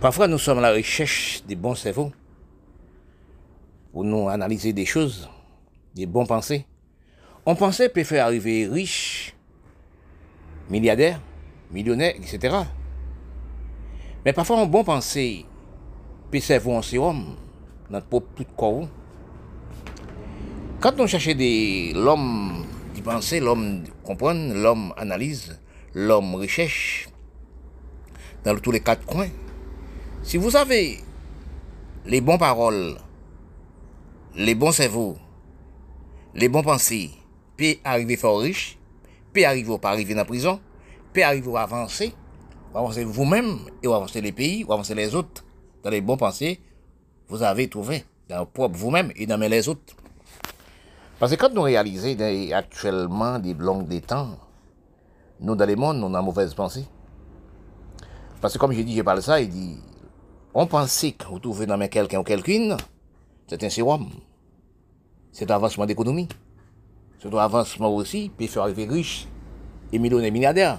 Parfois, nous sommes à la recherche des bons cerveaux pour nous analyser des choses, des bons pensées. On pensait peut faire arriver riche, milliardaire, millionnaire, etc. Mais parfois, un bon pensée peut servir en sérum, notre propre corps. Quand on cherchait des l'homme qui pensait, l'homme comprend, l'homme analyse, l'homme recherche, dans tous les quatre coins, si vous avez les bonnes paroles, les bons cerveaux, les bons pensées, puis arriver fort riche, puis arriver pas arriver dans la prison, puis arriver à avancer, avancer vous-même et avancer les pays, ou avancer les autres dans les bons pensées, vous avez trouvé dans propre vous-même et dans les autres. Parce que quand nous réalisons actuellement des longues des temps, nous dans le monde, nous avons mauvaise pensée. Parce que comme je dis, je parle ça, il dit, on pensait que vous trouvez dans quelqu'un ou quelqu'une, c'est un sérum. C'est un avancement d'économie. C'est un avancement aussi, puis faire arriver riche et millionnaire milliardaire.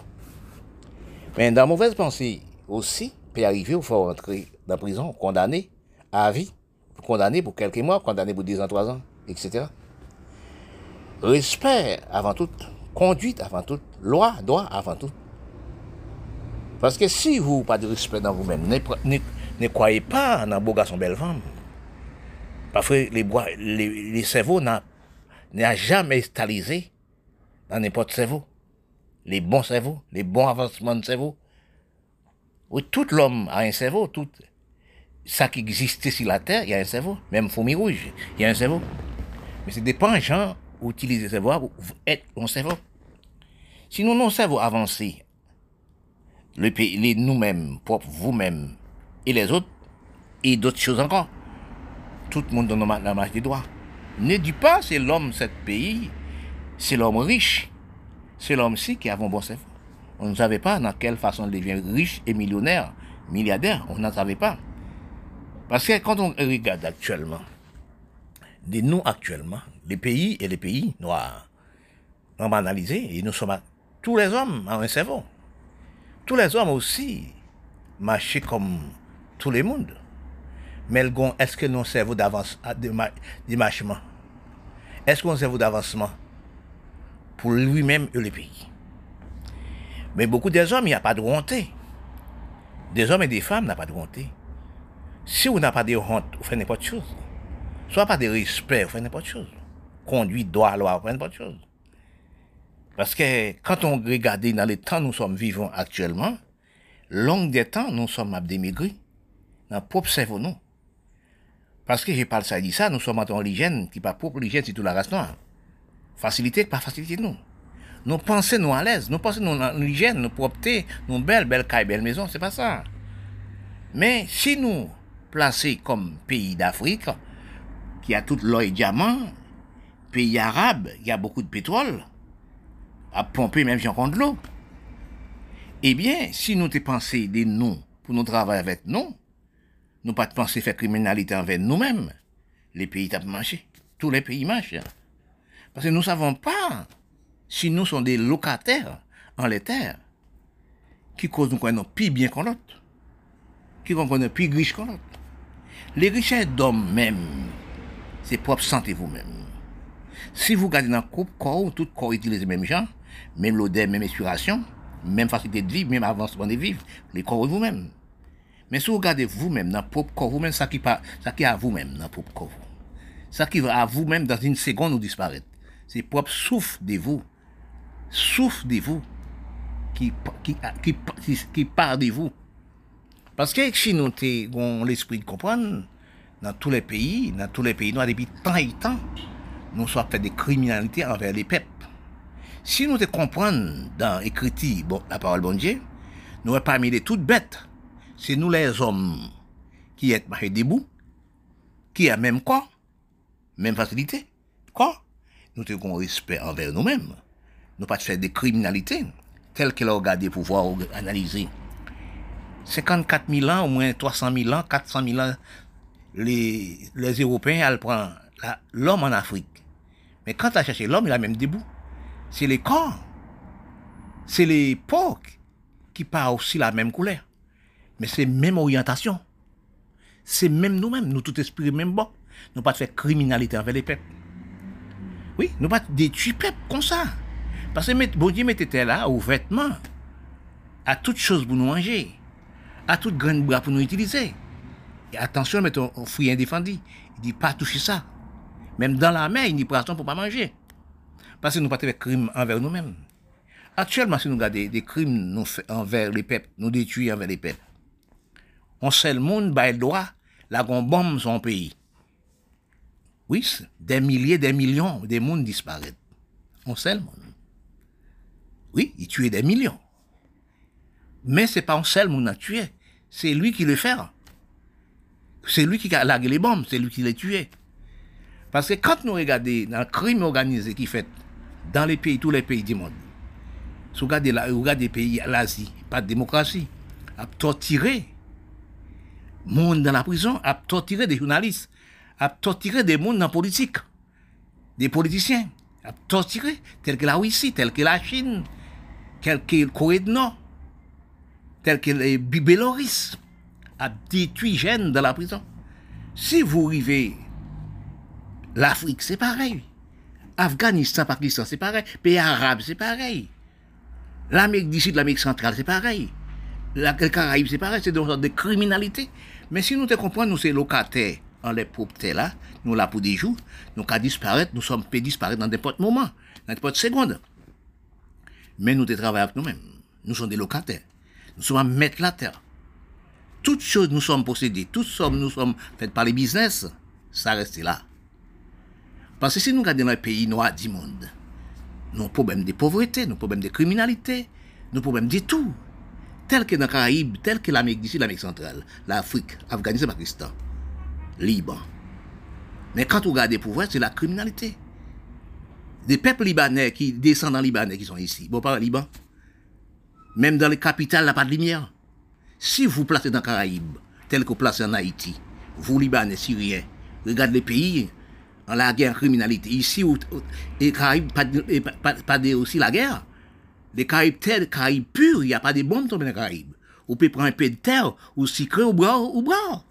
Mais dans mauvaise pensée aussi, peut arriver, il faut rentrer dans la prison, condamné à vie, condamné pour quelques mois, condamné pour 10 ans, 3 ans, etc. Respect avant tout, conduite avant tout, loi, droit avant tout. Parce que si vous n'avez pas de respect dans vous-même, ne, croyez pas dans beau garçon, belle femme. Parce que les, cerveaux n'ont jamais cristallisé dans n'importe cerveau. Les bons cerveaux, les bons avancements de cerveau. Oui, tout l'homme a un cerveau, tout ça qui existe sur la Terre, il y a un cerveau. Même fourmi rouge, il y a un cerveau. Mais c'est dépend des gens utiliser le cerveau pour être un cerveau. Si nous, nos cerveaux avancés, le pays, nous-mêmes, propres, vous-même et les autres, et d'autres choses encore. Tout le monde dans la marche des droits. Ne dis pas c'est l'homme, ce pays, c'est l'homme riche. C'est l'homme-ci qui a un bon cerveau. On ne savait pas dans quelle façon il devient riche et millionnaire, milliardaire. On n'en savait pas. Parce que quand on regarde actuellement, des nous actuellement, les pays et les pays noirs, on va analyser et nous sommes tous les hommes ont un cerveau. Tous les hommes aussi marchent comme tout le monde. Mais est-ce que nous cerveau d'avance, de marchement Est-ce qu'on cerveau d'avancement pour lui-même et le pays? Mais beaucoup des hommes, il n'y a pas de volonté. Des hommes et des femmes n'ont pas de volonté. Si vous n'avez pas de honte, vous faites n'importe chose. Soit pas de respect, vous faites n'importe chose. Conduite, droit, loi, vous faites n'importe chose. Parce que quand on regarde dans les temps nous sommes vivants actuellement, long des temps, nous sommes démigrés dans propre cerveau, nous. Parce que je parle ça, dit ça, nous sommes en l'hygiène, qui pas propre l'hygiène, c'est tout la race noire. Facilité, pas facilité, nous. Nous pensons, nous à l'aise, nous pensons, nous en l'hygiène, nous propreté, nous belle, belle caille, belle maison, c'est pas ça. Mais si nous plaçons comme pays d'Afrique, qui a tout l'or et diamant, pays arabe, il y a beaucoup de pétrole, à pomper même si on compte l'eau. Eh bien, si nous te des nous pour nous travailler avec nous, nous pas de penser faire criminalité envers nous-mêmes, les pays tapent marché. Tous les pays marchent. Parce que nous savons pas si nous sommes des locataires en les terres qui causent nous connaissons plus bien qu'on l'autre, qui connaissent plus riches qu'on l'autre. Les richesses d'hommes même, c'est propre santé vous-même. Si vous regardez dans le couple corps, tout corps utilise les mêmes gens, même l'odeur, même inspiration, même facilité de vivre, même avancement de vivre, les corps vous-même. Vous-même dans le propre corps, vous-même, ça qui, pas, ça qui est à vous-même dans le propre corps, ça qui va à vous-même dans une seconde nous disparaître, c'est propre souffle de vous, souffle de vous, qui, qui, qui, qui, part de vous. Parce que si nous avons l'esprit de comprendre, dans tous les pays, dans tous les pays noirs, depuis tant et tant, nous sommes fait des criminalités envers les peuples. Si nous te comprenons dans l'écriture, bon, la parole bon Dieu, nous sommes parmi les toutes bêtes. C'est nous les hommes qui êtes marchés debout, qui a même quoi, même facilité. Quoi? Nous avons respect envers nous-mêmes. Nous pas faire des criminalités telles que l'on regarde pour pouvoir analyser. 54 000 ans, au moins 300 000 ans, 400 000 ans, les, les Européens, elles prennent l'homme en Afrique. Mais quand tu cherché l'homme, il a même debout. C'est les corps. C'est les porcs qui parlent aussi la même couleur. Mais c'est même orientation. C'est même nous-mêmes, nous tout esprit même bon. Nous pas de faire criminalité envers les peuples. Oui, nous pas détruire peuple comme ça. Parce que bon Dieu mettait là aux vêtements, à toutes choses pour nous manger, à toutes grandes bras pour nous utiliser. Et attention, mettons, un fruit indéfendu. Il dit pas toucher ça. Même dans la mer, il dit poisson pour pas manger. Parce que nous pas de crime envers nous-mêmes. Actuellement, si nous regardons des crimes envers les peuples, nous détruisons envers les peuples. On monde, bah, le droit, la bombe son pays. Oui, des milliers, des millions de monde disparaissent. On le monde. Oui, il tuait des millions. Mais c'est pas un seul monde à tuer. C'est lui qui le fait. C'est lui qui a largué les bombes, c'est lui qui les tué. Parce que quand nous regardons le crime organisé qui fait dans les pays, tous les pays du monde, si vous regardez, regardez les pays, l'Asie, pas de démocratie, a torturé monde dans la prison, a torturé des journalistes, a torturé des mondes dans la politique, des politiciens, a torturé, tel que la Russie, tel que la Chine, tel que le Corée du Nord, tel que le Bélorusse, a détruit jeunes dans la prison. Si vous arrivez, l'Afrique, c'est pareil. Afghanistan, Pakistan, c'est pareil. Pays arabes, c'est pareil. L'Amérique du Sud, l'Amérique centrale, c'est pareil. La Caraïbes, c'est pareil, c'est sorte de criminalité. Mais si nous te comprenons, nous, c'est locataires en les propriétés là, nous là pour des jours, nous qu'à disparaître, nous sommes peut disparaître dans n'importe moment, dans n'importe seconde. Mais nous travaillons avec nous-mêmes. Nous sommes des locataires. Nous sommes à mettre la terre. Toutes choses nous sommes possédées, toutes sommes nous sommes faites par les business, ça reste là. Parce que si nous regardons dans les pays noirs du monde, nos problèmes de pauvreté, nos problèmes de criminalité, nos problèmes de tout, tels que dans les Caraïbes, tels que l'Amérique du Sud, l'Amérique centrale, l'Afrique, Afghanistan, Pakistan, Liban. Mais quand on regarde les pouvoirs, c'est la criminalité. Des peuples libanais qui descendent en Libanais qui sont ici. Bon, pas au Liban. Même dans les capitales, il n'y a pas de lumière. Si vous placez dans les Caraïbes, tel que vous placez en Haïti, vous, Libanais, Syriens, regardez les pays, en la guerre, criminalité. Ici, les Caraïbes, pas, pas, pas, aussi la guerre. Les Caraïbes tels, Caraïbes purs, il n'y a pas de bombes tombées dans les Caraïbes. Vous pouvez prendre un peu de terre, ou sucre, ou boire, ou boire.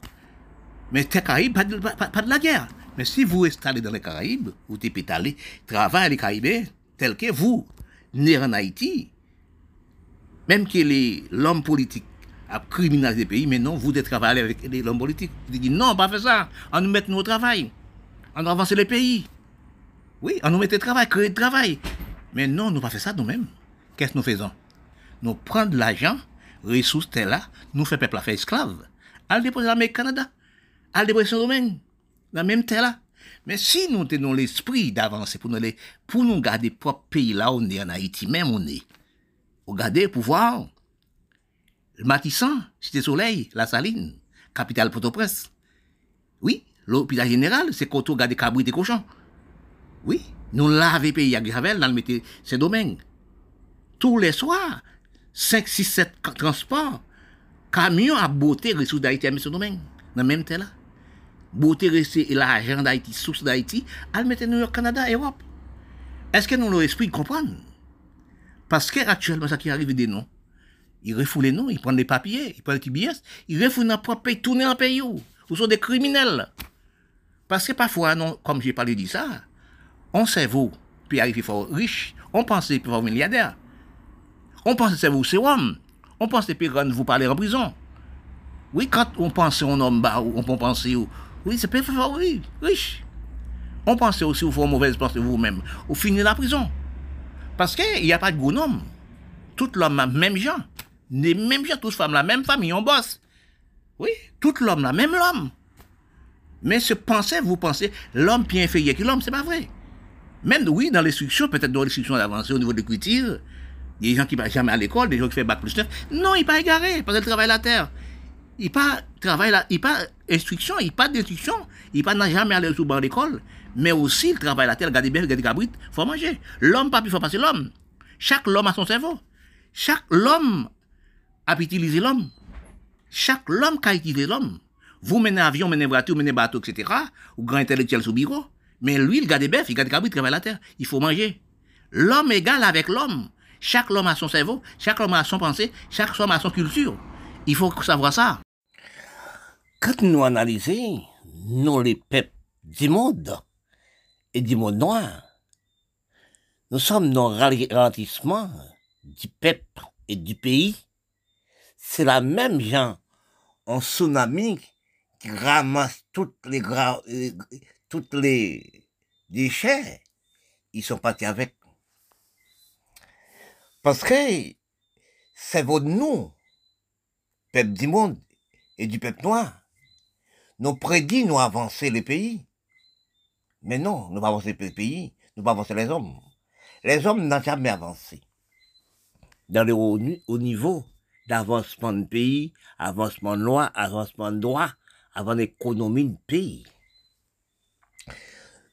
Mais les Caraïbes, pas de, la guerre. Mais si vous installez dans les Caraïbes, vous pouvez aller travailler les Caraïbes, tel que vous, né en Haïti, même que l'homme politique a criminalisé le pays, mais non, vous devez travailler avec l'homme politique. Vous dites non, pas faire ça, on nous met au travail, on avance le pays. Oui, on nous met au travail, créer du travail. Mais non, nous pas faire ça nous-mêmes. qu'est-ce que nous faisons Nous prenons de l'argent, ressources là, nous faisons peuple à faire esclave. Allez déposer à l'Amérique Canada, allez déposer sur Romaine, dans la même terre là. Mais si nous tenons l'esprit d'avancer pour nous, les, pour nous garder propre pays là où on est, en Haïti même on est, regardez pour voir, le Matissan, Cité Soleil, La Saline, capitale Port-au-Prince. Oui, l'hôpital général, c'est qu'on garder cabri des cochons. Oui, nous laver pays à Gravel dans le métier, ces domaines. Tous les soirs, 5, 6, 7 transports, camions à beauté ressources d'Haïti à ce domaine, dans même temps là. Beauté et l'argent d'Haïti, source d'Haïti, à mettre New York, Canada, Europe. Est-ce que nous avons l'esprit de comprendre? Parce qu'actuellement, ça qui arrive des noms, ils refoulent les noms, ils prennent les papiers, ils prennent les TBS, ils refoulent dans propre pays, tournent dans pays où? Vous sont des criminels? Parce que parfois, non, comme j'ai parlé de ça, on sait vous, puis arriver fort riche, on pense que fort milliardaire. On pense que c'est vous, c'est homme. On pense que quand vous parler en prison. Oui, quand on pense un homme bas, on peut penser, oui, c'est pas oui, riche. On pense aussi vous faites mauvaise pensée vous-même, vous finissez la prison. Parce qu'il n'y a pas de gros homme. Tout l'homme, même gens. Les mêmes gens, toutes femmes, la même famille, on bosse. Oui, tout l'homme, la même l'homme. Mais ce pensez, vous pensez, l'homme bien inférieur que l'homme, c'est pas vrai. Même, oui, dans l'instruction, peut-être dans l'instruction avancée au niveau de l'écriture, des gens qui ne vont jamais à l'école, des gens qui font bac plus neuf. Non, il pas égaré, parce qu'il travaille la terre. Il pas travaille là, il pas instruction, il pas d'instruction, il pas jamais allé sous banc d'école mais aussi le travail la terre, regardez bien, regardez cabrit, faut manger. L'homme pas plus fort passer l'homme. Chaque homme a son cerveau. Chaque homme a utilisé l'homme. Chaque homme a utilisé l'homme. Vous menez avion, menez voiture, menez bateau, etc. Ou grand intellectuel sous bureau. Mais lui, il garde bœuf, il garde cabrit, il travaille la terre. Il faut manger. L'homme égal avec l'homme. Chaque homme a son cerveau, chaque homme a son pensée, chaque homme a son culture. Il faut savoir ça. Quand nous analysons, nous les peuples du monde et du monde noir, nous sommes dans le ralentissement du peuple et du pays. C'est la même gens en tsunami qui ramassent toutes les, euh, toutes les déchets. Ils sont partis avec. Parce que c'est votre nous, peuple du monde et du peuple noir. Nous prédit nous avancer les pays. Mais non, nous pas avancer les pays, nous pas avancer les hommes. Les hommes n'ont jamais avancé. Dans le haut, niveau d'avancement de pays, avancement de loi, avancement de droit, avant l'économie de pays.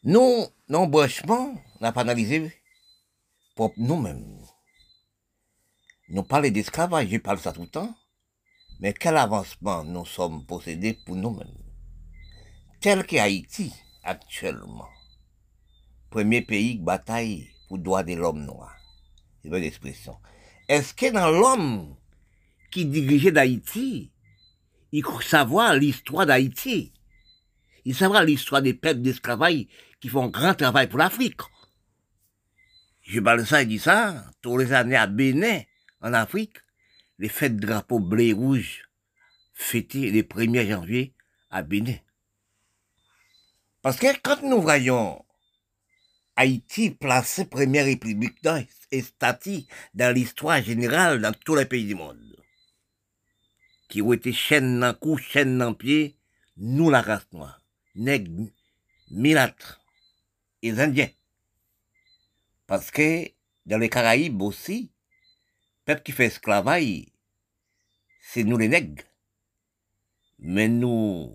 Nous, non branchement, on n'a pas analysé pour nous-mêmes. Nous parlons d'esclavage, je parle ça tout le temps, mais quel avancement nous sommes possédés pour nous-mêmes? Tel qu'Haïti, actuellement, premier pays qui bataille pour le droit de l'homme noir. C'est une expression. Est-ce que dans l'homme qui dirigeait d'Haïti, il faut savoir l'histoire d'Haïti? Il savoir l'histoire des peuples d'esclavage qui font un grand travail pour l'Afrique. Je parle ça et dis ça, tous les années à Bénin, en Afrique, les fêtes drapeau blé rouge fêtées le 1er janvier à Bénin. Parce que quand nous voyons Haïti placé première république et statut dans l'histoire générale dans tous les pays du monde, qui ont été chaîne dans cou, chaîne dans pied, nous la race noire, nègres, milâtres et indiens. Parce que dans les Caraïbes aussi, peuple qui fait esclavage, c'est nous les nègres. Mais nous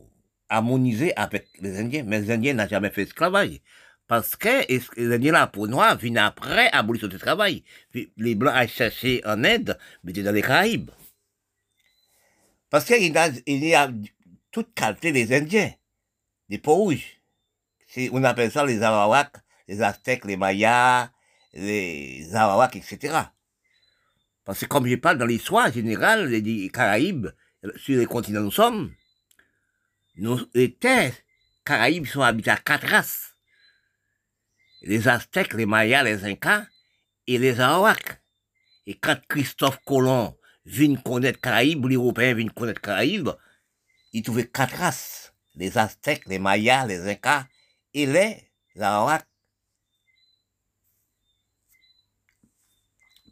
harmoniser avec les Indiens. Mais les Indiens n'ont jamais fait esclavage. Parce que les Indiens là, pour noirs, viennent après abolition du travail. les Blancs ont cherché en aide, mais dans les Caraïbes. Parce qu'il y a, y a toute qualité des Indiens, des peaux rouges. On appelle ça les Arawaks, les Aztèques, les Mayas, les Arawaks, etc. Parce que comme je parle dans l'histoire générale des Caraïbes, sur les continents nous sommes, nos, les terres Caraïbes sont habitées à quatre races. Les Aztèques, les Mayas, les Incas et les Arawaks. Et quand Christophe Colomb vient connaître Caraïbes, les Européens viennent connaître Caraïbes, ils trouvaient quatre races. Les Aztèques, les Mayas, les Incas et les Arawaks.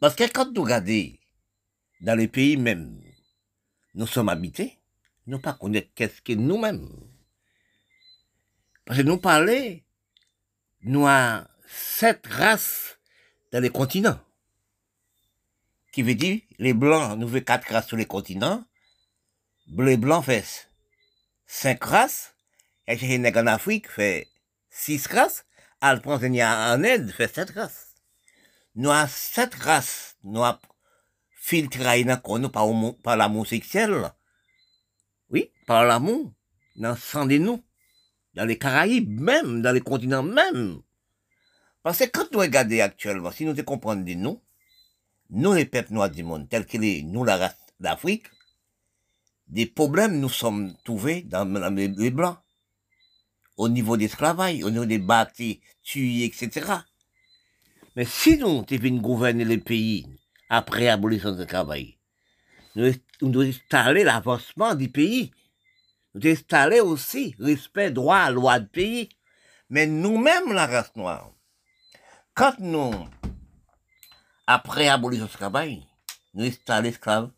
Parce que quand nous regardons dans les pays même, nous sommes habités, nous pas connaître qu'est-ce que nous-mêmes. Parce que nous parlons, nous avons sept races dans les continents. Qui veut dire, les blancs, nous avons quatre races sur les continents. Les blancs fait cinq races. Et les en Afrique fait six races. Alphonse en Inde fait sept races nous avons sept races, nous avons filtré dans par, par l'amour sexuel. Oui, par l'amour, dans le sang de nous, dans les Caraïbes même, dans les continents même. Parce que quand nous regardons actuellement, si nous comprenons de nous, nous les peuples noirs du monde, tels que les, nous la race d'Afrique, des problèmes nous sommes trouvés dans, les, blancs. Au niveau des esclavage, au niveau des bâtis, tués, etc. Mais si nous devons gouverner le pays après l'abolition du travail, nous, devons installer l'avancement du pays. Nous devons installer aussi respect, droit, loi du pays. Mais nous-mêmes, la race noire, quand nous, après l'abolition du travail, nous installons l'esclave,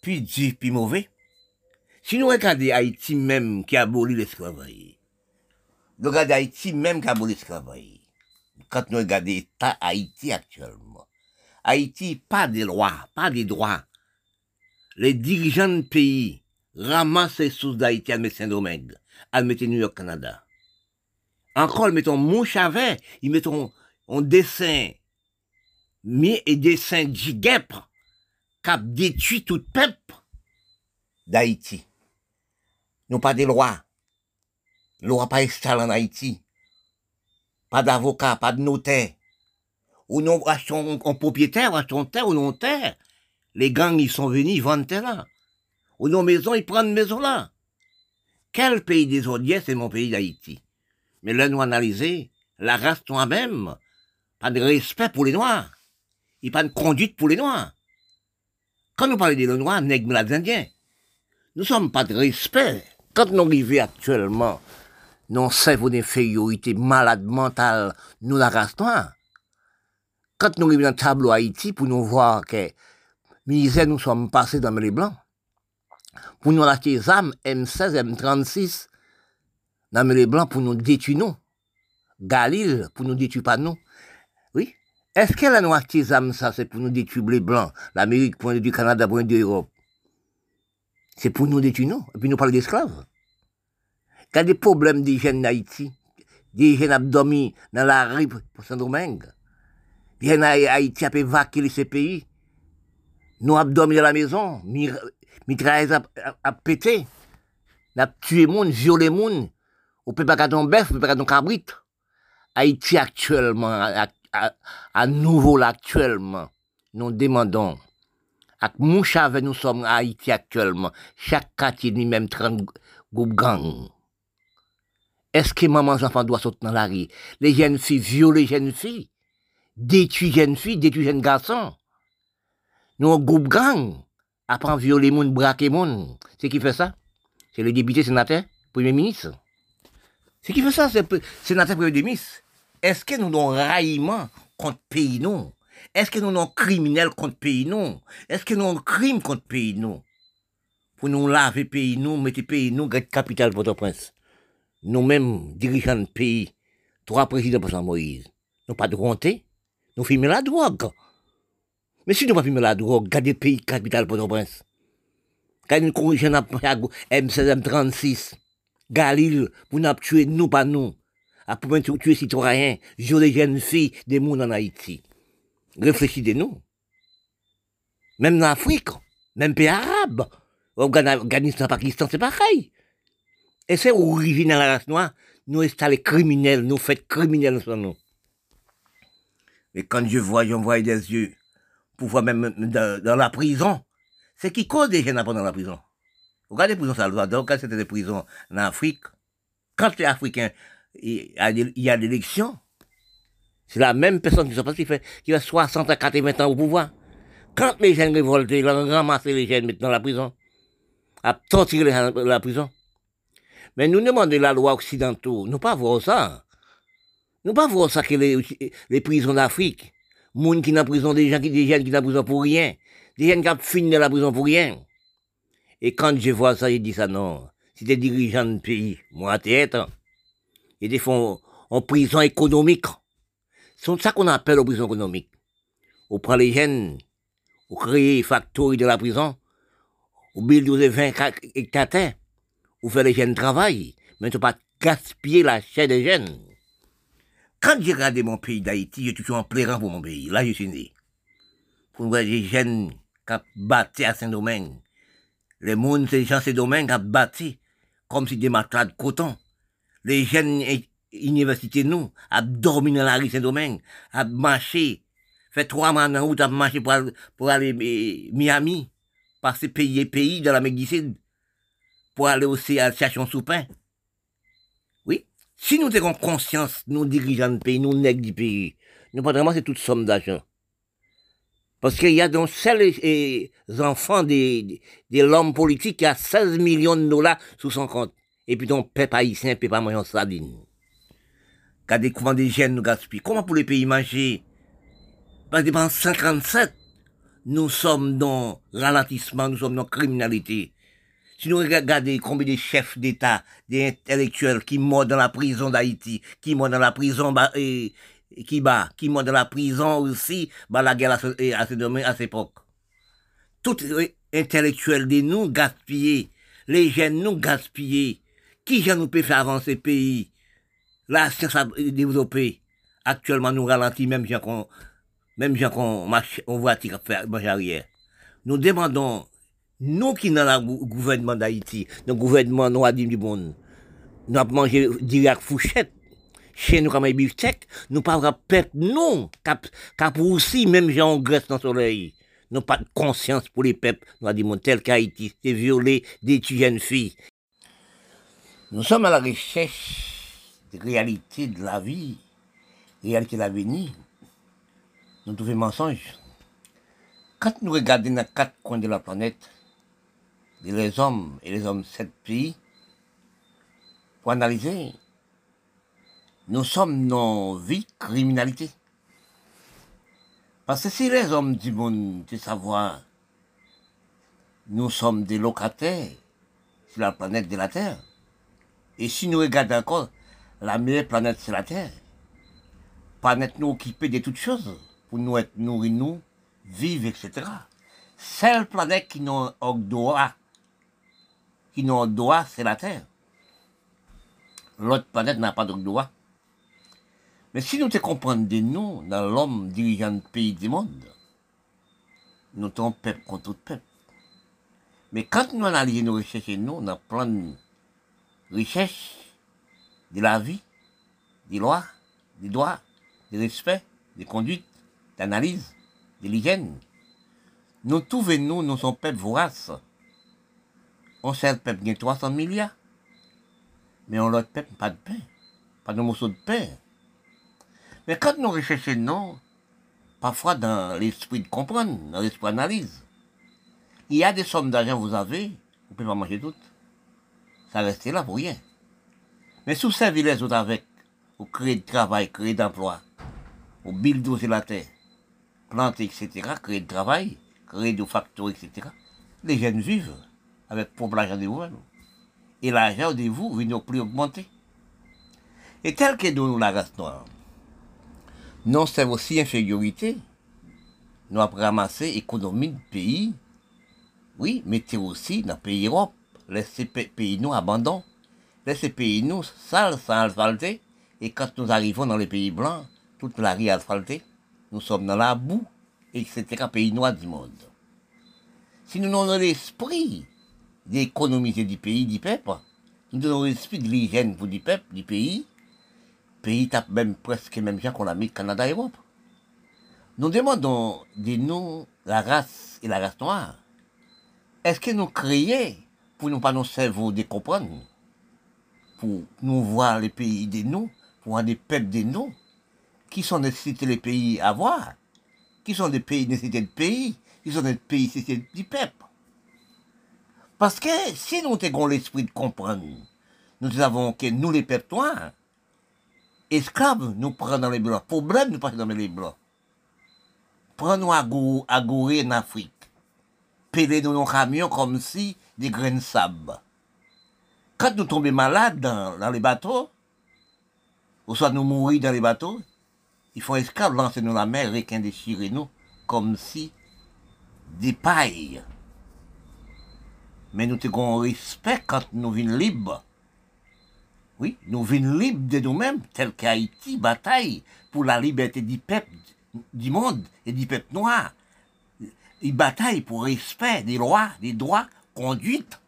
puis Dieu, puis mauvais. Si nous regardons Haïti même qui abolit l'esclavage, nous regardons Haïti même qui abolit l'esclavage, quand nous regardons l'État Haïti actuellement. Haïti, pas de lois, pas de droits. Les dirigeants du pays ramassent les sources d'Haïti à Saint-Domingue, à New York, Canada. Encore, ils mettent mouche avec, ils mettent un dessin, mais et dessin d'Igepre, a détruit tout peuple d'Haïti. Nous pas de lois. Loi pas installée en Haïti pas d'avocat, pas de notaire. Ou non, achetons un propriétaire, achetons terre ou non terre. Les gangs, ils sont venus, ils vendent là. Ou nos maisons, ils prennent maison là. Quel pays des Odiens, c'est mon pays d'Haïti. Mais là, nous analyser, la race noire même, pas de respect pour les Noirs. Il pas de conduite pour les Noirs. Quand nous parlons des Noirs, nègres, les Indiens, nous sommes pas de respect. Quand nous arrivons actuellement, nous sommes d'infériorité malade mentale, nous la race. Quand nous arrivons dans le tableau Haïti, pour nous voir que misère nous sommes passés dans les blancs, pour nous acheter des armes M16, M36, dans les blancs pour nous détruire nous. Galil pour nous détruire pas nous. Oui. Est-ce qu'elle a nous acheté des ça, c'est pour nous détruire les blancs, l'Amérique pour nous du Canada nous de l'Europe? C'est pour nous détruire nous, et puis nous parler d'esclaves. A des problèmes d'hygiène en Haïti, d'hygiène abdominale dans la rue pour Saint-Domingue. L'hygiène Haïti a évacué ces pays. Nous abdominés à la maison, mitrailleuse a, a, a pété. N'a tué moun, violé moun. Ou peut pas garder un bœuf, ou peut pas garder un cabrit. Haïti actuellement, à, nouveau là, actuellement, nous demandons, avec nous sommes à Haïti actuellement, chaque quartier ni même 30 groupes gang. Est-ce que maman enfants doit sortir dans la rue? Les jeunes filles violer les jeunes filles, détruire jeunes filles, détruire jeunes garçons. Nous, groupe gang, apprend violer moun, braquer moun. C'est qui fait ça? C'est le député sénateur, premier ministre. C'est qui fait ça, c'est sénateur premier ministre. Est-ce que nous avons raillement contre pays non? Est-ce que nous avons criminel contre pays non? Est-ce que nous avons crime contre pays non? Pour nous laver pays nous, mettre pays nous, capitale Port-au-Prince. Nous-mêmes, dirigeants de pays, trois présidents pour Moïse, nous pas de honte, nous filmons la drogue. Mais si nous pas filmer la drogue, gardez pays capitale Port-au-Prince. Quand n'a pas M16, M36, Galil, vous n'avez tué nous, pas nous. Après, tuer citoyens, les jeunes filles, des mondes en Haïti. Réfléchissez-nous. Même en Afrique, même pays arabe, Afghanistan, Pakistan, c'est pareil. Et c'est original la race noire, nous installons criminels, nous faisons criminels sur nous. Et quand je vois, j'envoie des yeux, pour voir même dans, la prison, c'est qui cause des jeunes dans la prison? Regardez les prisons Salvador, quand c'était des prisons en Afrique, quand les Africains, il y a l'élection, c'est la même personne qui, qui fait, qui a 60 à 80 ans au pouvoir. Quand les jeunes révoltés, ils ont ramassé les jeunes dans la prison, à torturer les la prison. Mais nous demandons la loi occidentale, nous pas voir ça. Nous pas voir ça que les, les prisons d'Afrique, gens qui dans prison, des gens qui, des jeunes qui prison pour rien, des jeunes qui ont fini dans la prison pour rien. Et quand je vois ça, je dis ça non. Si des dirigeants de pays, moi tête, ils font en prison économique. C'est ça qu'on appelle en prison économique. On prend les jeunes, on crée factory de la prison, on build 20 hectares, on fait les jeunes travail, mais ne pas gaspiller la chair des jeunes. Quand j'ai regardé mon pays d'Haïti, j'ai toujours en pleurant pour mon pays. Là, je suis né. Pour voir les jeunes qui ont bâti à Saint-Domingue. Les gens, ces gens, ces domaines qui ont bâti comme si des matelas de coton. Les jeunes universités, nous, ont dormi dans la rue Saint-Domingue, ont marché, fait trois mois en route, ont marché pour, pour aller à Miami, passer pays et pays dans l'Amérique du pour aller aussi à la station Soupin. Si nous avons conscience, nous dirigeants du pays, nous nègres du pays, nous pas vraiment c'est toute somme d'argent. Parce qu'il y a donc seuls enfants des, des, l'homme politique qui a 16 millions de dollars sous son compte. Et puis donc, peuple haïtien, peut pas manger en sardine. Regardez comment des jeunes nous gaspillent. Comment pour les pays manger? Parce que pendant 57, nous sommes dans ralentissement, nous sommes dans criminalité. Si nous regardons combien de chefs d'État, des intellectuels qui meurent dans la prison d'Haïti, qui meurent dans la prison et, qui bat, qui meurent dans la prison aussi, bah la guerre à, ce, à, ce à cette époque. Tout intellectuels de nous gaspillés, les jeunes nous gaspillés. Qui nous peut faire avancer le pays? La science a développé. Actuellement, nous ralentit même gens qu'on, même gens qu'on marche, on voit faire marche arrière. Nous demandons nous qui dans le gouvernement d'Haïti, le gouvernement noir du monde, nous avons mangé direct fouchette. Chez nous, comme un beefsteak, nous pas peuple, non, cap, cap aussi, même gens en Grèce dans le soleil. nous pas de conscience pour les peuples, nous avons dit mon tel qu'Haïti, c'est violer des jeunes filles. Nous sommes à la recherche des réalités de la vie, réalité de l'avenir. Nous trouvons mensonges. Quand nous regardons dans quatre coins de la planète, les hommes et les hommes sept pays, pour analyser, nous sommes dans vie criminalité. Parce que si les hommes du monde de savoir, nous sommes des locataires sur la planète de la Terre, et si nous regardons encore, la meilleure planète c'est la Terre, planète nous occupée de toutes choses, pour nous être nourris, nous, vivre, etc. Seule planète qui nous droit, qui nous droit, c'est la Terre. L'autre planète n'a pas de droit. Mais si nous te comprenons nous, dans l'homme dirigeant du pays du monde, nous sommes peuple contre tout peuple. Mais quand nous analysons nos recherches, nous, on a plein de recherches de la vie, des lois, des droits, des respects, des conduites, d'analyse, de l'hygiène. Nous trouvons, nous, nous sommes peuple vorace. On sait le peuple de 300 milliards. Mais on l'autre peuple, pas de pain. Pas de morceau de pain. Mais quand nous recherchons, non, parfois dans l'esprit de comprendre, dans l'esprit d'analyse, il y a des sommes d'argent que vous avez, vous ne pouvez pas manger toutes. Ça reste là pour rien. Mais si vous servez les autres avec, vous créez de travail, créez d'emploi, vous buildez la terre, planter, etc., créer de travail, créer de facteurs, etc., les jeunes vivent avec pour l'argent de vous. Et l'argent de vous vient plus augmenter. Et tel que nous, la race noire, non c'est aussi infériorité. Nous avons ramassé l'économie du pays. Oui, mettez aussi dans le pays Europe. Laissez pays nous abandon. Laissez pays nous sales, sans asphalter. Et quand nous arrivons dans les pays blancs, toute la rue asphaltée, nous sommes dans la boue, etc. pays noir du monde. Si nous avons l'esprit d'économiser du pays, du peuple, nous avons l'esprit de l'hygiène pour du peuple, du pays, pays tape même presque même gens qu'on a mis Canada et Europe. Nous demandons de nous, la race et la race noire, est-ce que nous créons pour nous pas nos cerveaux de comprendre, pour nous voir les pays de nous, pour voir des peuples de nous, qui sont nécessités les pays à voir, qui sont des pays nécessités de pays, qui sont des pays nécessités du peuple. Parce que si nous avons l'esprit de comprendre, nous avons que nous les noirs, esclaves, nous prenons dans les blancs. Problème, nous passons dans les blancs. Prenons à gourer en Afrique. Péler nos camions comme si des grains de sable. Quand nous tombons malades dans, les bateaux, ou soit nous mourir dans les bateaux, ils font esclaves lancer nous la mer, et déchirer nous, comme si des pailles. Mais nous avons respect quand nous venons libres. Oui, nous venons libres de nous-mêmes, tel qu'Haïti bataille pour la liberté du peuple du monde et du peuple noir. Il bataille pour respect des lois, des droits, conduite.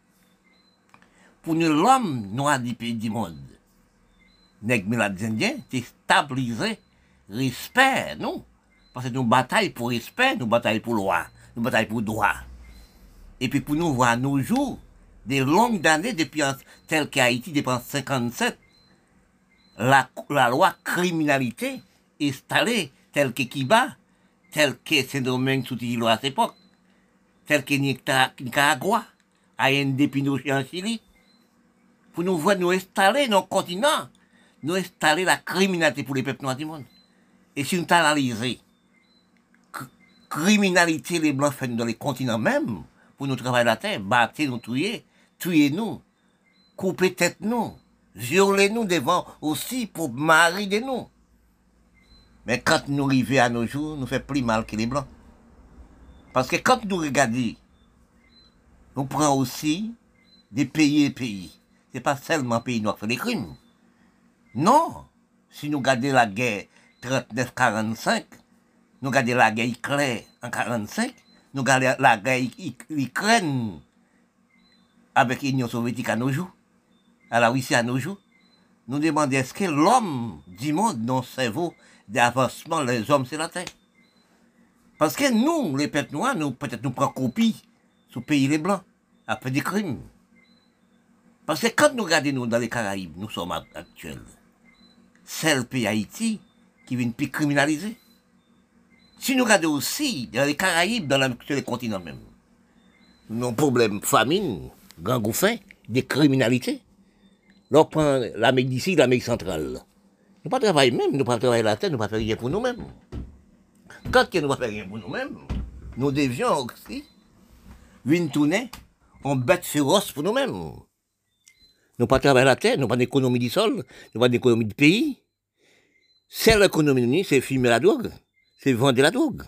Pour nous, l'homme noir du pays du monde. Nèg Indiens, c'est stabiliser respect, non? Parce que nous bataillons pour respect, nous bataillons pour loi, nous bataillons pour droit. Et puis pour nous voir nos jours, des longues années, depuis tel qu'Haïti, depuis 57, la, la loi criminalité installée telle que Kiba, telle que Saint-Domingue sous à cette époque, telle que Nicaragua, Allende Pinochet en Chili, pour nous voir nous installer dans le continent, nous installer la criminalité pour les peuples noirs du monde. Et si nous analysons criminalité les blancs font dans les continents même, nous travailler la terre, battre nous, tuer, tuer nous, couper tête nous, violer nous devant aussi pour marier de nous. Mais quand nous arrivons à nos jours, nous fait plus mal que les blancs. Parce que quand nous regardons, nous prenons aussi des pays et pays. C'est pas seulement pays noirs qui font des crimes. Non. Si nous regardons la guerre 39-45, nous regardons la guerre Hitler en 45, nous regardons la guerre Ukraine avec l'Union soviétique à nos jours, à la Russie à nos jours, nous demandons est-ce que l'homme du monde, dans le cerveau d'avancement, les hommes, c'est la terre? Parce que nous, les peuples nous, peut-être nous prenons copie sous le pays les blancs, après des crimes. Parce que quand nous regardons dans les Caraïbes, nous sommes actuels, c'est le pays Haïti qui vient plus criminaliser. Si nous regardons aussi dans les Caraïbes, dans sur les continents même, nous avons problème famine, grand gouffin, des criminalités. Là, on prend l'Amérique d'ici, l'Amérique centrale. Nous pas travailler même, nous pas travailler la terre, nous pas faire rien pour nous-mêmes. Quand nous pas faire rien pour nous-mêmes, nous devions aussi venir tourner en bête féroce pour nous-mêmes. Nous pas travailler la terre, nous pas d'économie du sol, nous pas d'économie du pays. C'est l'économie, c'est fumer la drogue, c'est vendre la drogue.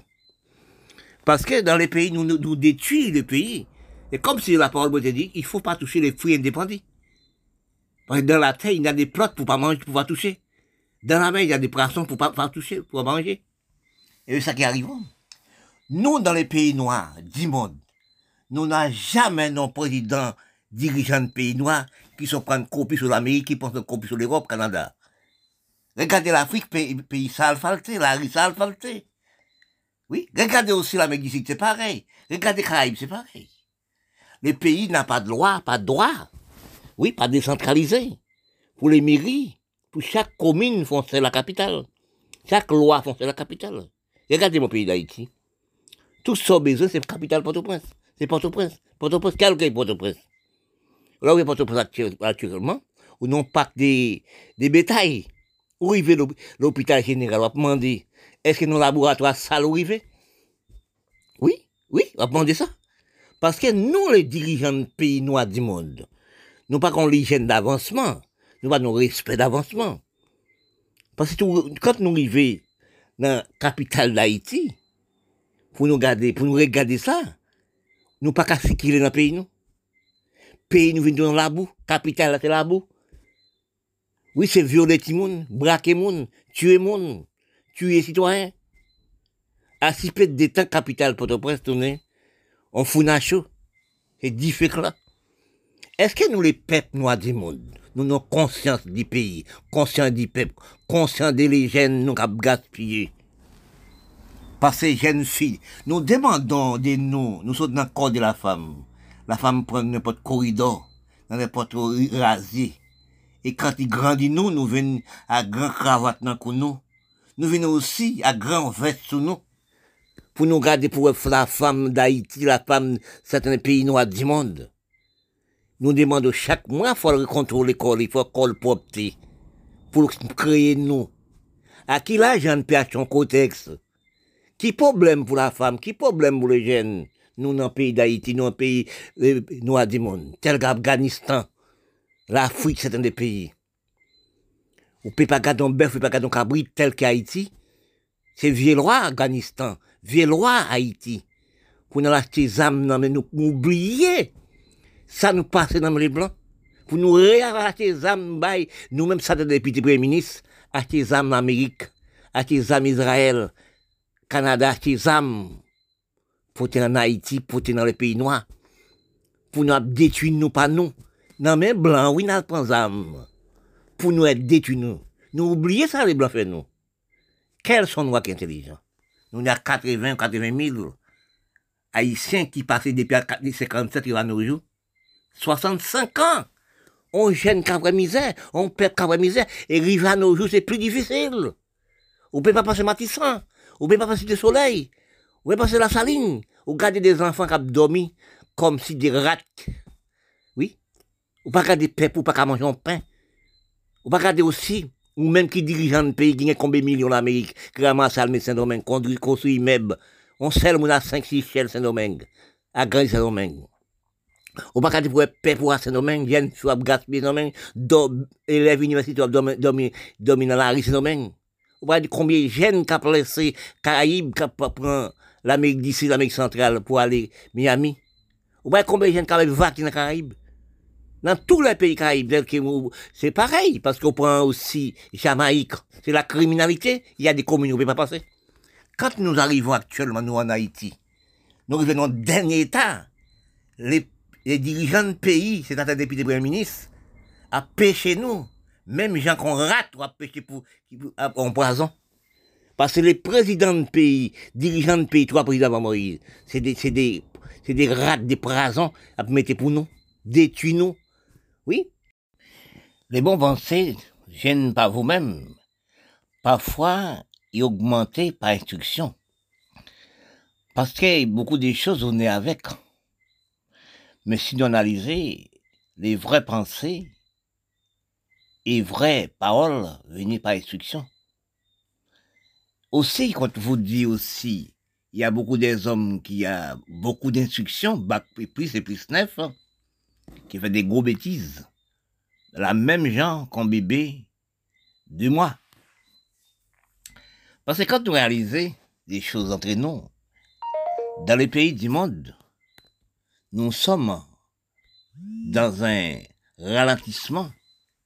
Parce que dans les pays, nous, nous, détruisons le pays. Et comme si la parole de dit, il faut pas toucher les fruits indépendants. Parce que dans la terre, il y a des plantes pour pas manger, pour pas toucher. Dans la mer, il y a des poissons pour pas, pas toucher, pour pas manger. Et c'est ça qui arrive. Nous, dans les pays noirs du monde, nous n'avons jamais non président, dirigeant de pays noirs qui sont prendre copie sur l'Amérique, qui pensent copie sur l'Europe, Canada. Regardez l'Afrique, pays, pays salfalté, la riz salfalté. Oui, regardez aussi l'Amérique d'ici, c'est pareil. Regardez Caraïbes, c'est pareil. Les pays n'ont pas de loi, pas de droit. Oui, pas décentralisé. Pour les mairies, pour chaque commune, c'est la capitale. Chaque loi, c'est la capitale. Regardez mon pays d'Haïti. Tout ce besoin, c'est capitale Port-au-Prince. C'est Port-au-Prince. Port-au-Prince, quel est Port-au-Prince? Là où est Port-au-Prince actuellement, où non pas des, des bétails. Où arrive l'hôpital général, on va demander, est-ce que nos laboratoires salent arrivent Oui, oui, on va demander ça. Parce que nous, les dirigeants de pays noirs du monde, nous pas qu'on l'hygiène d'avancement, nous pas respect d'avancement. Parce que quand nous arrivons dans la capitale d'Haïti, pour nous garder, pour nous regarder ça, nous pas qu'à circuler dans le pays, nous. Pays nous venons dans la capitale c'est la. Oui, c'est violer tout monde, braquer monde, tuer monde, tuer les citoyens. À six peu de temps, capitale Port-au-Prince tourné, on fout chaud. C'est là. Est-ce que nous, les peuples noirs du monde, nous avons conscience du pays, conscience du peuple, conscience des légendes nous avons gaspillé par ces jeunes filles. Nous demandons des noms, nous sommes dans le corps de la femme. La femme prend n'importe corridor, dans n'importe rasier. E kanti grandi nou, nou ven a gran kravat nan kon nou. Nou ven osi a gran vet sou nou. Pou nou gade pou wef la fam d'Haïti, la fam certaine peyi nou a di monde. Nou demande chak mwa fol kontrol ekol, fol kol popte. Pou kreye nou. A ki la jan pe a chan koteks? Ki problem pou la fam, ki problem pou le jen? Nou nan peyi d'Haïti, nou nan peyi nou a di monde. Tel ka Afganistan. l'Afrique, c'est un des pays. On peut pas garder un bœuf, peut pas garder un cabri tel qu'Haïti. C'est vieux roi Afghanistan, vieux roi Haïti. Pour nous acheter des âmes, mais nous oublier ça nous passe dans les blancs. Pour nous réacheter des âmes, nous-mêmes, ça, des petits premiers ministres, acheter des âmes en Amérique, acheter des âmes Israël, Canada, acheter des âmes, pour en Haïti, pour dans les pays noirs, pour nous détruire nous, pas nous. Non, mais blancs, oui, nous prenons âmes, pour nous être détruits nous. Nous oublions ça, les blancs, fait nous. Quels sont nous qui intelligents? Nous avons 80, 80 000 Haïtiens qui passaient depuis 57 à nos jours. 65 ans. On gêne qu'après misère, on perd qu'après misère, et arriver à nos jours, c'est plus difficile. On peut pas passer Matissan, on peut pas passer le soleil, on peut passer la saline, ou garder des enfants qui dormi comme si des rats. Ou pas garder paix pour pas manger un pain. Ou pas garder aussi, ou même qui dirige un pays qui a combien de millions d'Amérique, qui ramasse à Saint-Domingue, construit, construit immeuble. On sait le monde à 5-6 chèvres Saint-Domingue, à Grand Saint-Domingue. Ou pas quand pour paix pour Saint-Domingue, viennent soit gaspiller Saint-Domingue, élèves universitaires dormir dans la rue Saint-Domingue. Ou pas dire combien de jeunes qui ont laissé Caraïbes, qui prend l'Amérique d'ici, l'Amérique centrale pour aller Miami. Ou pas combien de jeunes qui ont vacances dans les Caraïbes. Dans tous les pays caraïbes, c'est pareil, parce qu'on prend aussi Jamaïque, c'est la criminalité, il y a des communes on ne peut pas passer. Quand nous arrivons actuellement, nous, en Haïti, nous revenons dernier état, les dirigeants de pays, c'est-à-dire les premiers ministres, à pêcher nous. Même gens qu'on rate ou à pêcher pour, en poison. Parce que les présidents de pays, dirigeants de pays, trois présidents avant Moïse, c'est des, c'est des, c'est des rats, des prasons à mettre pour nous, détruire nous. Oui. Les bons pensées gênent pas vous-même. Parfois, ils augmentent par instruction. Parce que beaucoup de choses, on est avec. Mais si nous analysons les vraies pensées et vraies paroles venues par instruction. Aussi, quand vous dites aussi, il y a beaucoup des hommes qui a beaucoup d'instructions, bac plus et plus neuf, hein, qui fait des gros bêtises. La même genre qu'un bébé de mois. Parce que quand nous réalisons des choses entre nous, dans les pays du monde, nous sommes dans un ralentissement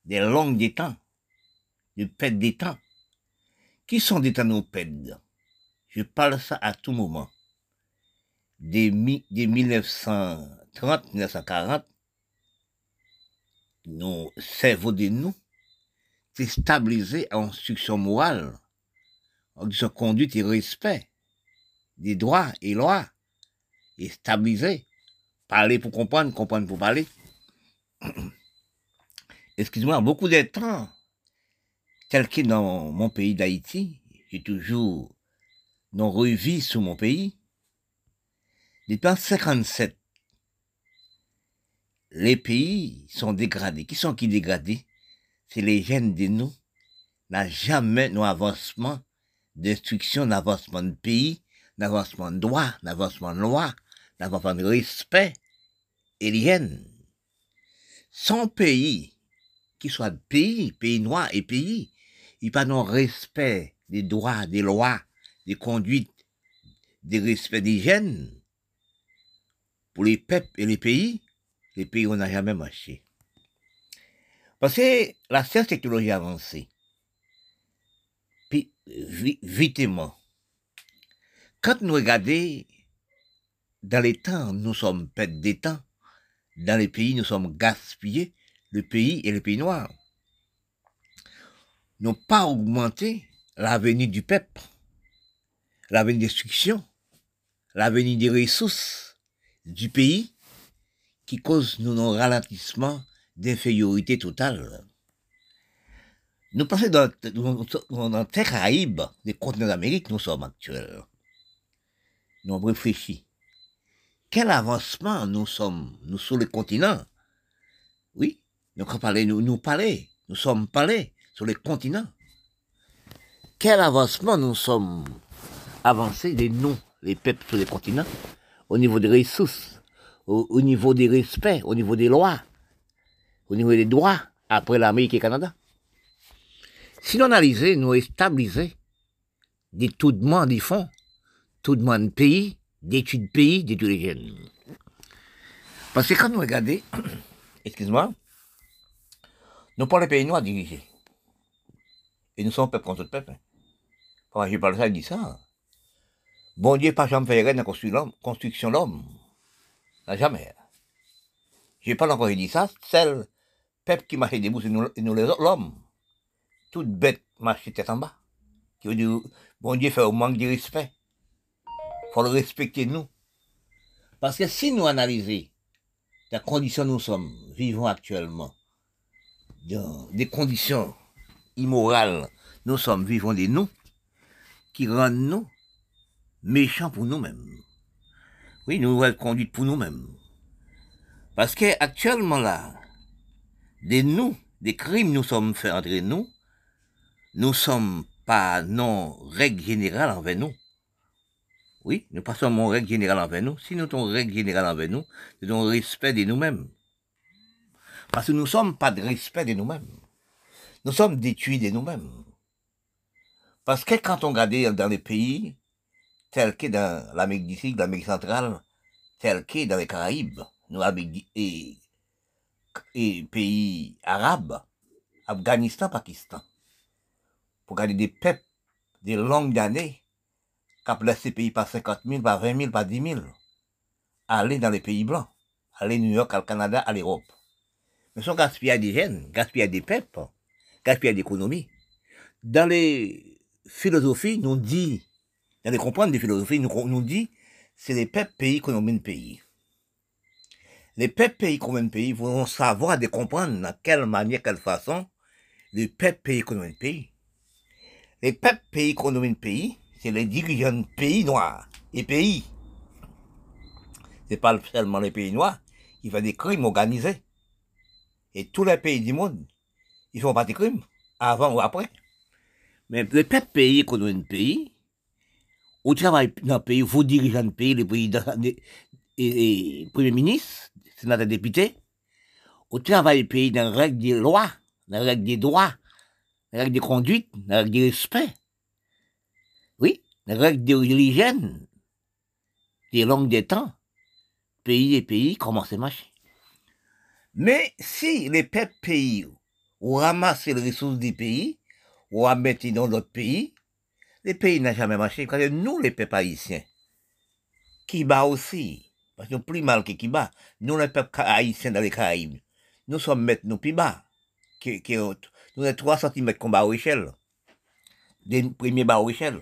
des longues des temps, de pète des temps. Qui sont des temps Je parle ça à tout moment. Des, 1930-1940, nos cerveaux de nous, c'est stabilisé en instruction morale, en conduite et respect des droits et lois, et stabilisé Parler pour comprendre, comprendre pour parler. Excuse-moi, beaucoup de temps, que dans mon pays d'Haïti, j'ai toujours non revu sur mon pays. Depuis 57, les pays sont dégradés. Qui sont qui dégradés? C'est les jeunes de nous. N'a jamais nos avancement d'instruction, d'avancement de pays, d'avancement de droit, d'avancement de loi, d'avancement de respect alien. Son pays, qui soit pays, pays noir et pays, il pas non respect des droits, des lois, des conduites, des respects des gènes. Pour les peuples et les pays, les pays on n'a jamais marché. Parce que la science technologie avancée, puis vitement, quand nous regardons dans les temps, nous sommes pètes des temps, dans les pays, nous sommes gaspillés, le pays et le pays noir. N'ont pas augmenté l'avenir du peuple, l'avenir destruction, l'avenir des ressources du pays, qui cause nous un ralentissement d'infériorité totale. Nous passons dans, dans, dans les Caraïbes, des continents d'Amérique, nous sommes actuels. Nous avons réfléchi quel avancement nous sommes, nous sur le continent? Oui, nous parler, nous, nous parler, nous sommes parlés sur le continent. Quel avancement nous sommes avancés, les nous, les peuples sur le continent, au niveau des ressources, au, niveau des respects, au niveau des lois, au niveau des droits, après l'Amérique et le Canada. Si nous analysons, nous stabilisons des tout demandes des fonds, tout de pays, d'études pays, d'études jeunes. Parce que quand nous regardons, excuse-moi, nous pas les pays noirs dirigés. Et nous sommes peuple contre le peuple. Je parle ça, il dit ça. Bon Dieu, pas jamais fait rien dans construction l'homme. Jamais. Je pas encore dit ça, c'est le peuple qui marche debout, c'est nous, nous l'homme. Toute bête marche tête en bas. Qui veut dire, bon Dieu fait au manque de respect faut le respecter nous. Parce que si nous analysons les conditions nous sommes, vivons actuellement, dans des conditions immorales, nous sommes, vivons des nous, qui rendent nous méchants pour nous-mêmes. Oui, nous nouvelle conduite pour nous-mêmes. Parce que actuellement là, des nous, des crimes nous sommes faits entre nous, nous sommes pas non règle générale envers nous. Oui, nous passons mon règle générale envers nous. Si nous avons règle générale envers nous, nous avons respect de nous-mêmes. Parce que nous sommes pas de respect de nous-mêmes. Nous sommes détruits de nous-mêmes. Parce que quand on regarde dans les pays, tels que dans l'Amérique du Sud, l'Amérique centrale, tels que dans les Caraïbes, nous, et, et pays arabes, Afghanistan, Pakistan, pour garder des peuples, des longues années, qu'a laissé pays par 50 000, par 20 000, par 10 000. Aller dans les pays blancs. Aller New York, au Canada, à l'Europe. Mais son gaspillage des jeunes, gaspillage des peuples, gaspillage d'économie. Dans les philosophie nous dit, dans les comprendre des philosophies, nous, nous dit, c'est les peuples pays qu'on mène pays. Les peuples pays qu'on mène pays vont savoir de comprendre dans quelle manière, quelle façon, les peuples pays qu'on mène pays. Les peuples pays qu'on mène pays, c'est les dirigeants de pays noirs et pays. C'est pas seulement les pays noirs, ils font des crimes organisés. Et tous les pays du monde, ils font pas des crimes, avant ou après. Mais les peuples pays qu'on mène pays, au travail dans le pays, vous dirigeants le pays, les présidents, les, et, et premier ministre, sénateur député, au travail pays dans la règle des lois, dans la règle des droits, dans la règle des conduites, dans la règle des respects. Oui, dans la règle des religions, des langues des temps, pays et pays commencent à marcher. Mais si les peuples pays ont ramassé les ressources des pays, ou à mettre dans d'autres pays, les pays n'ont jamais marché. Parce que nous, les peuples haïtiens, qui bat aussi, parce que nous plus mal que qui bat, nous, les peuples haïtiens dans les Caraïbes, nous sommes maintenant plus bas, qui, qui, nous avons 3 cm comme bas échelle, des premiers bas échelle.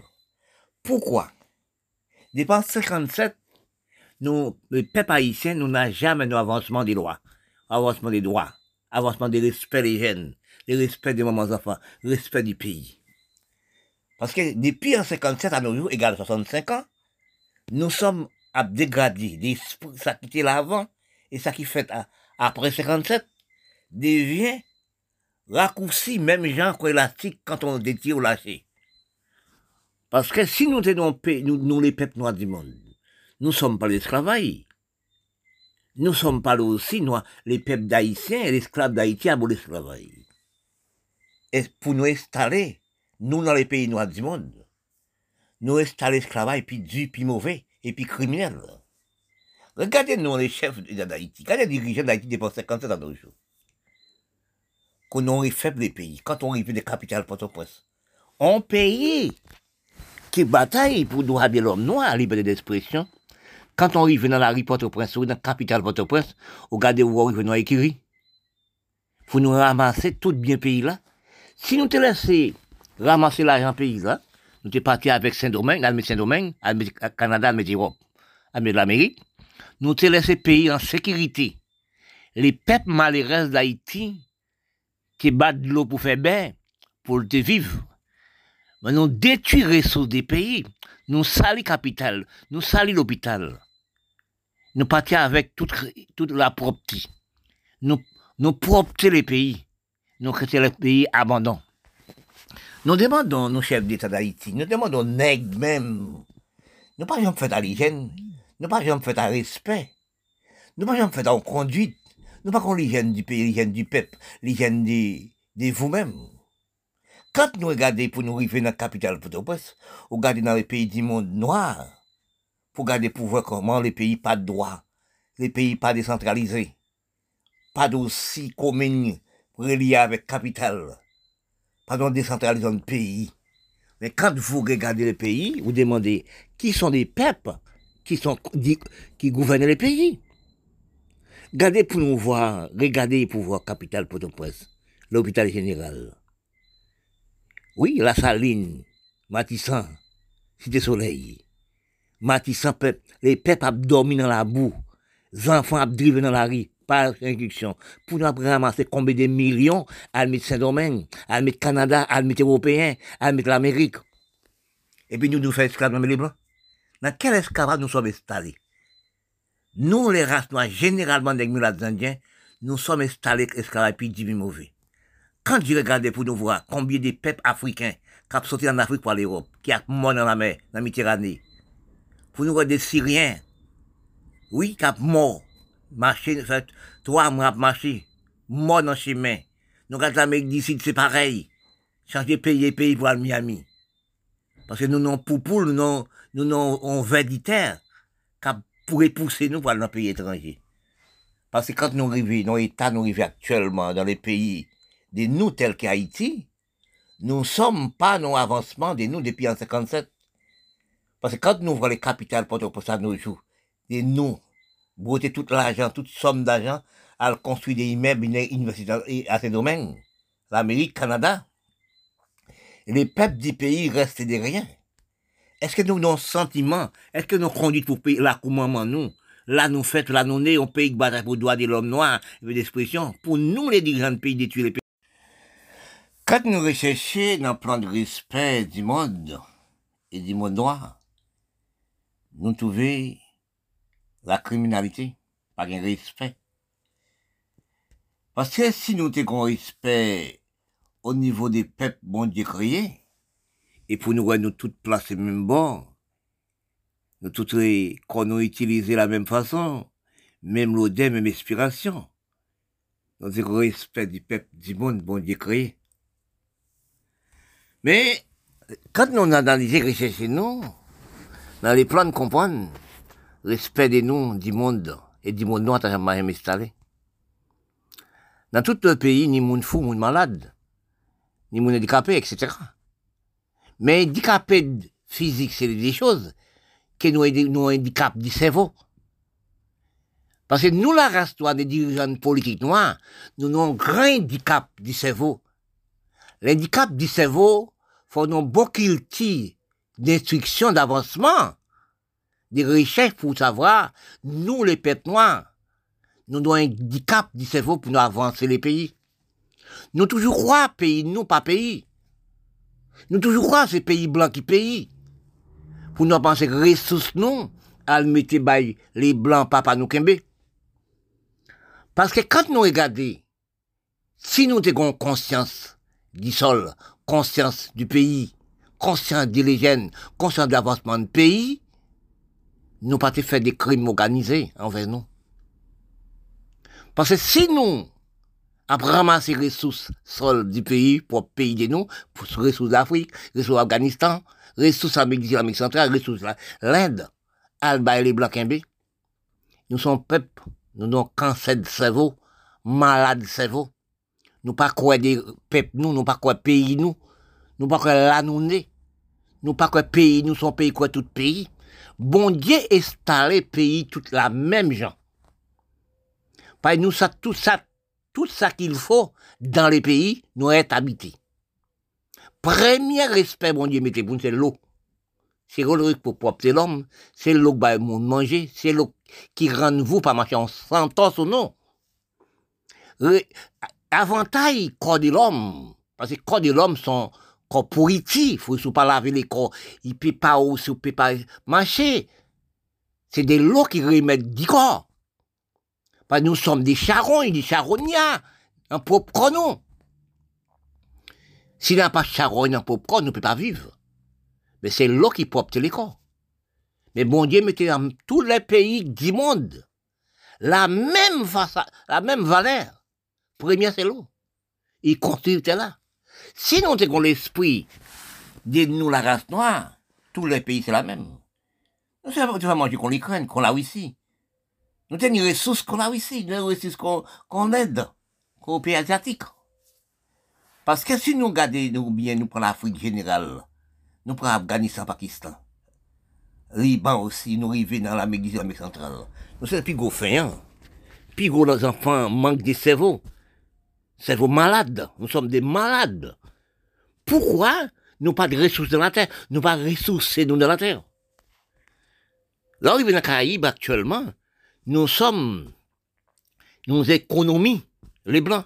Pourquoi? Depuis 57, nous, les peuples haïtiens, nous n'avons jamais nos avancement des lois, avancement des droits, avancement des respects des jeunes, le respect des mamans enfants, le respect du pays. Parce que depuis en 57 à nos jours, égal 65 ans, nous sommes à dégrader. Des, ça qui était là avant et ça qui fait après 57 devient raccourci, même genre élastique quand on détire ou lâché. Parce que si nous tenons nous, nous les peuples noirs du monde, nous sommes pas l'esclavage. Nous sommes pas aussi noirs, les peuples d'Haïtiens et l'esclave d'Haïti à l'esclavage. Et pour nous installer, nous dans les pays noirs du monde, nous installer l'esclavage puis dur, puis mauvais, et puis criminel. Regardez nous les chefs d'Haïti, regardez les dirigeants d'Haïti depuis 57 ans jours. Quand on est faible les pays, quand on arrive des capitales Port-au-Prince, on paye qui bataille pour nous habiller l'homme noir, liberté d'expression. Quand on arrive dans la rue Port-au-Prince ou dans la capitale Port-au-Prince, regardez où on arrive dans l'écurie. Faut nous ramasser tout bien pays là. Si nous te laissons ramasser l'argent pays là, nous sommes partis avec Saint-Domingue, Saint-Domingue, avec Canada, l'Europe, avec l'Amérique. Nous te laissé pays en sécurité. Les peuples malheureux d'Haïti, qui battent de l'eau pour faire bien, pour te vivre. Mais nous détruit les ressources des pays. Nous salis capital, nous salis l'hôpital. Nous partis avec toute, toute la propreté. Nous, nous propreté les pays. Nous créons les pays abandonnés. Nous demandons nos chefs d'État d'Haïti, nous demandons nègres même. Nous pas jamais fait à l'hygiène, nous pas jamais fait à respect. Nous pas jamais fait en conduite. Nous pas l'hygiène du pays, l'hygiène du peuple, l'hygiène de, de vous-même. Quand nous regardons pour nous arriver dans la capitale Port-au-Prince, regardez dans les pays du monde noir, pour regarder pour voir comment les pays pas de droit, les pays pas décentralisés, pas d'aussi communes reliés avec capitale pardon, décentralisation de pays. Mais quand vous regardez les pays, vous demandez qui sont les peuples qui sont qui gouvernent les pays? Regardez pour nous voir, regardez pour voir capitale Port-au-Prince, l'hôpital général. Oui, la saline, Matissan, Cité Soleil. Matissan, les peuples dormi dans la boue, les enfants drivé dans la rue, par instruction, pour nous ramasser combien de millions à mettre Saint-Domingue, à mettre Canada, à mettre Européen, à mettre l'Amérique? Et puis nous nous faisons esclaves les Blancs? Dans quel esclavage nous sommes installés? Nous, les races noires, généralement des mulâtres indiens, nous sommes installés esclaves puis du mauvais. Quand je regarde pour nous voir combien de peuples africains qui ont sauté en Afrique pour l'Europe, qui ont mort dans la mer, dans la Méditerranée, pour nous voir des Syriens, oui, qui ont mort, marché, toi, moi, marché, mort dans le chemin. Nous, quand l'Amérique d'ici, c'est pareil. Changer pays pays pour aller Miami. Parce que nous n'avons pour nous nous n'avons, on terre, qui pourrait pousser nous pour aller dans pays étranger. Parce que quand nous arrivons, dans l'État, nous arrivons actuellement dans les pays de nous tels qu'Haïti, nous ne sommes pas nos avancements de nous depuis en 57. Parce que quand nous voyons les capitales pour ça nous joue, de nous, broter tout l'argent, toute somme d'argent, à construire des immeubles universitaires à ces domaines. L'Amérique, Canada. les peuples du pays restent des rien. Est-ce que nous, nos sentiments, est-ce que nous conduisons pour payer la commandement, nous? Là, nous faisons, là, nous, on pays qui bataille pour le droit de l'homme noir, d'expression. Pour nous, les dirigeants de pays, détruire les pays? Quand nous recherchons dans le plan de respect du monde et du monde noir, nous trouvons la criminalité, pas un respect. Parce que si nous avons un respect au niveau des peuples bon Dieu créés, et pour nous nous toutes placer même bon, nous toutes qu'on nous utilisé la même façon, même l'odeur, même inspiration. Nous avons respect du peuple du monde bon Dieu créé. Mais, quand nous analysons, recherchons nous, dans les plans de comprendre, respect des noms du monde et du monde noir jamais installé. Dans tout le pays, ni monde fou, monde malade, ni monde handicapé, etc. Mais handicapé physique, c'est des choses que nous, nous handicap du cerveau. Parce que nous, la race des dirigeants politiques noirs, nous avons un grand handicap du cerveau. L'handicap du cerveau, faut nous beaucoup d'instructions, d'avancement, des recherches pour savoir, nous, les peuples noirs, nous avons un handicap du cerveau pour nous avancer les pays. Nous toujours croire pays, nous pas pays. Nous toujours croire ces pays blancs qui pays. Pour nous penser que ressources nous, à mettre les blancs papa nous kembe. Parce que quand nous regardons, si nous avons conscience du sol, conscience du pays, conscience des légendes, conscience de l'avancement du pays, nous pas faire des crimes organisés envers nous. Parce que si nous avons ramassé les ressources sol du pays, pour pays de nous, pour les ressources d'Afrique, ressources d'Afghanistan, ressources d'Amérique centrale, les ressources l'Inde, Alba et les Blancs nous sommes peuple, nous avons cancer de cerveau, malade de cerveau. Nous pas quoi des peuples, nous, nous pas quoi pays, nous. Nous pas quoi là, nous. Nous pas quoi pays, nous sommes pays quoi tout pays. Bon Dieu installé pays toute la même gens. Par nous, ça, tout ça, tout ça qu'il faut dans les pays, nous être habités. Premier respect, bon Dieu, mettez pour c'est l'eau. C'est l'eau pour propre l'homme, c'est l'eau qui va manger, c'est l'eau qui rend vous pas marcher en sentence ou non. Avantage corps de l'homme, parce que corps de l'homme sont corps il faut pas laver les corps, il peut pas aussi, il peut pas marcher. C'est des lots qui remettent du corps. Nous sommes des charognes, des charognats, un propre nom. S'il n'y a pas de charogne, un propre corps, on ne peut pas vivre. Mais c'est l'eau qui propre les corps. Mais bon Dieu mettait dans tous les pays du monde la même valeur. Première, c'est l'eau. Il continue là. Si nous avons l'esprit de nous, la race noire, tous les pays, c'est la même. Nous savons manger qu'on l'Ukraine, qu'on l'a ici. Nous avons des ressources qu'on a ici, des ressources qu'on aide aux pays asiatiques. Parce que si nous regardons bien, nous prenons l'Afrique générale, nous prenons l'Afghanistan, Pakistan, Liban aussi, nous arrivons dans l'Amérique centrale. Nous sommes plus gros. Plus gros les enfants manquent de cerveau. Cerveau malade. Nous sommes des malades. Pourquoi nous pas de ressources dans la terre? Nous pas de ressources nous dans la terre. Là, on dans la Caraïbe actuellement, nous sommes, nous économies, les Blancs.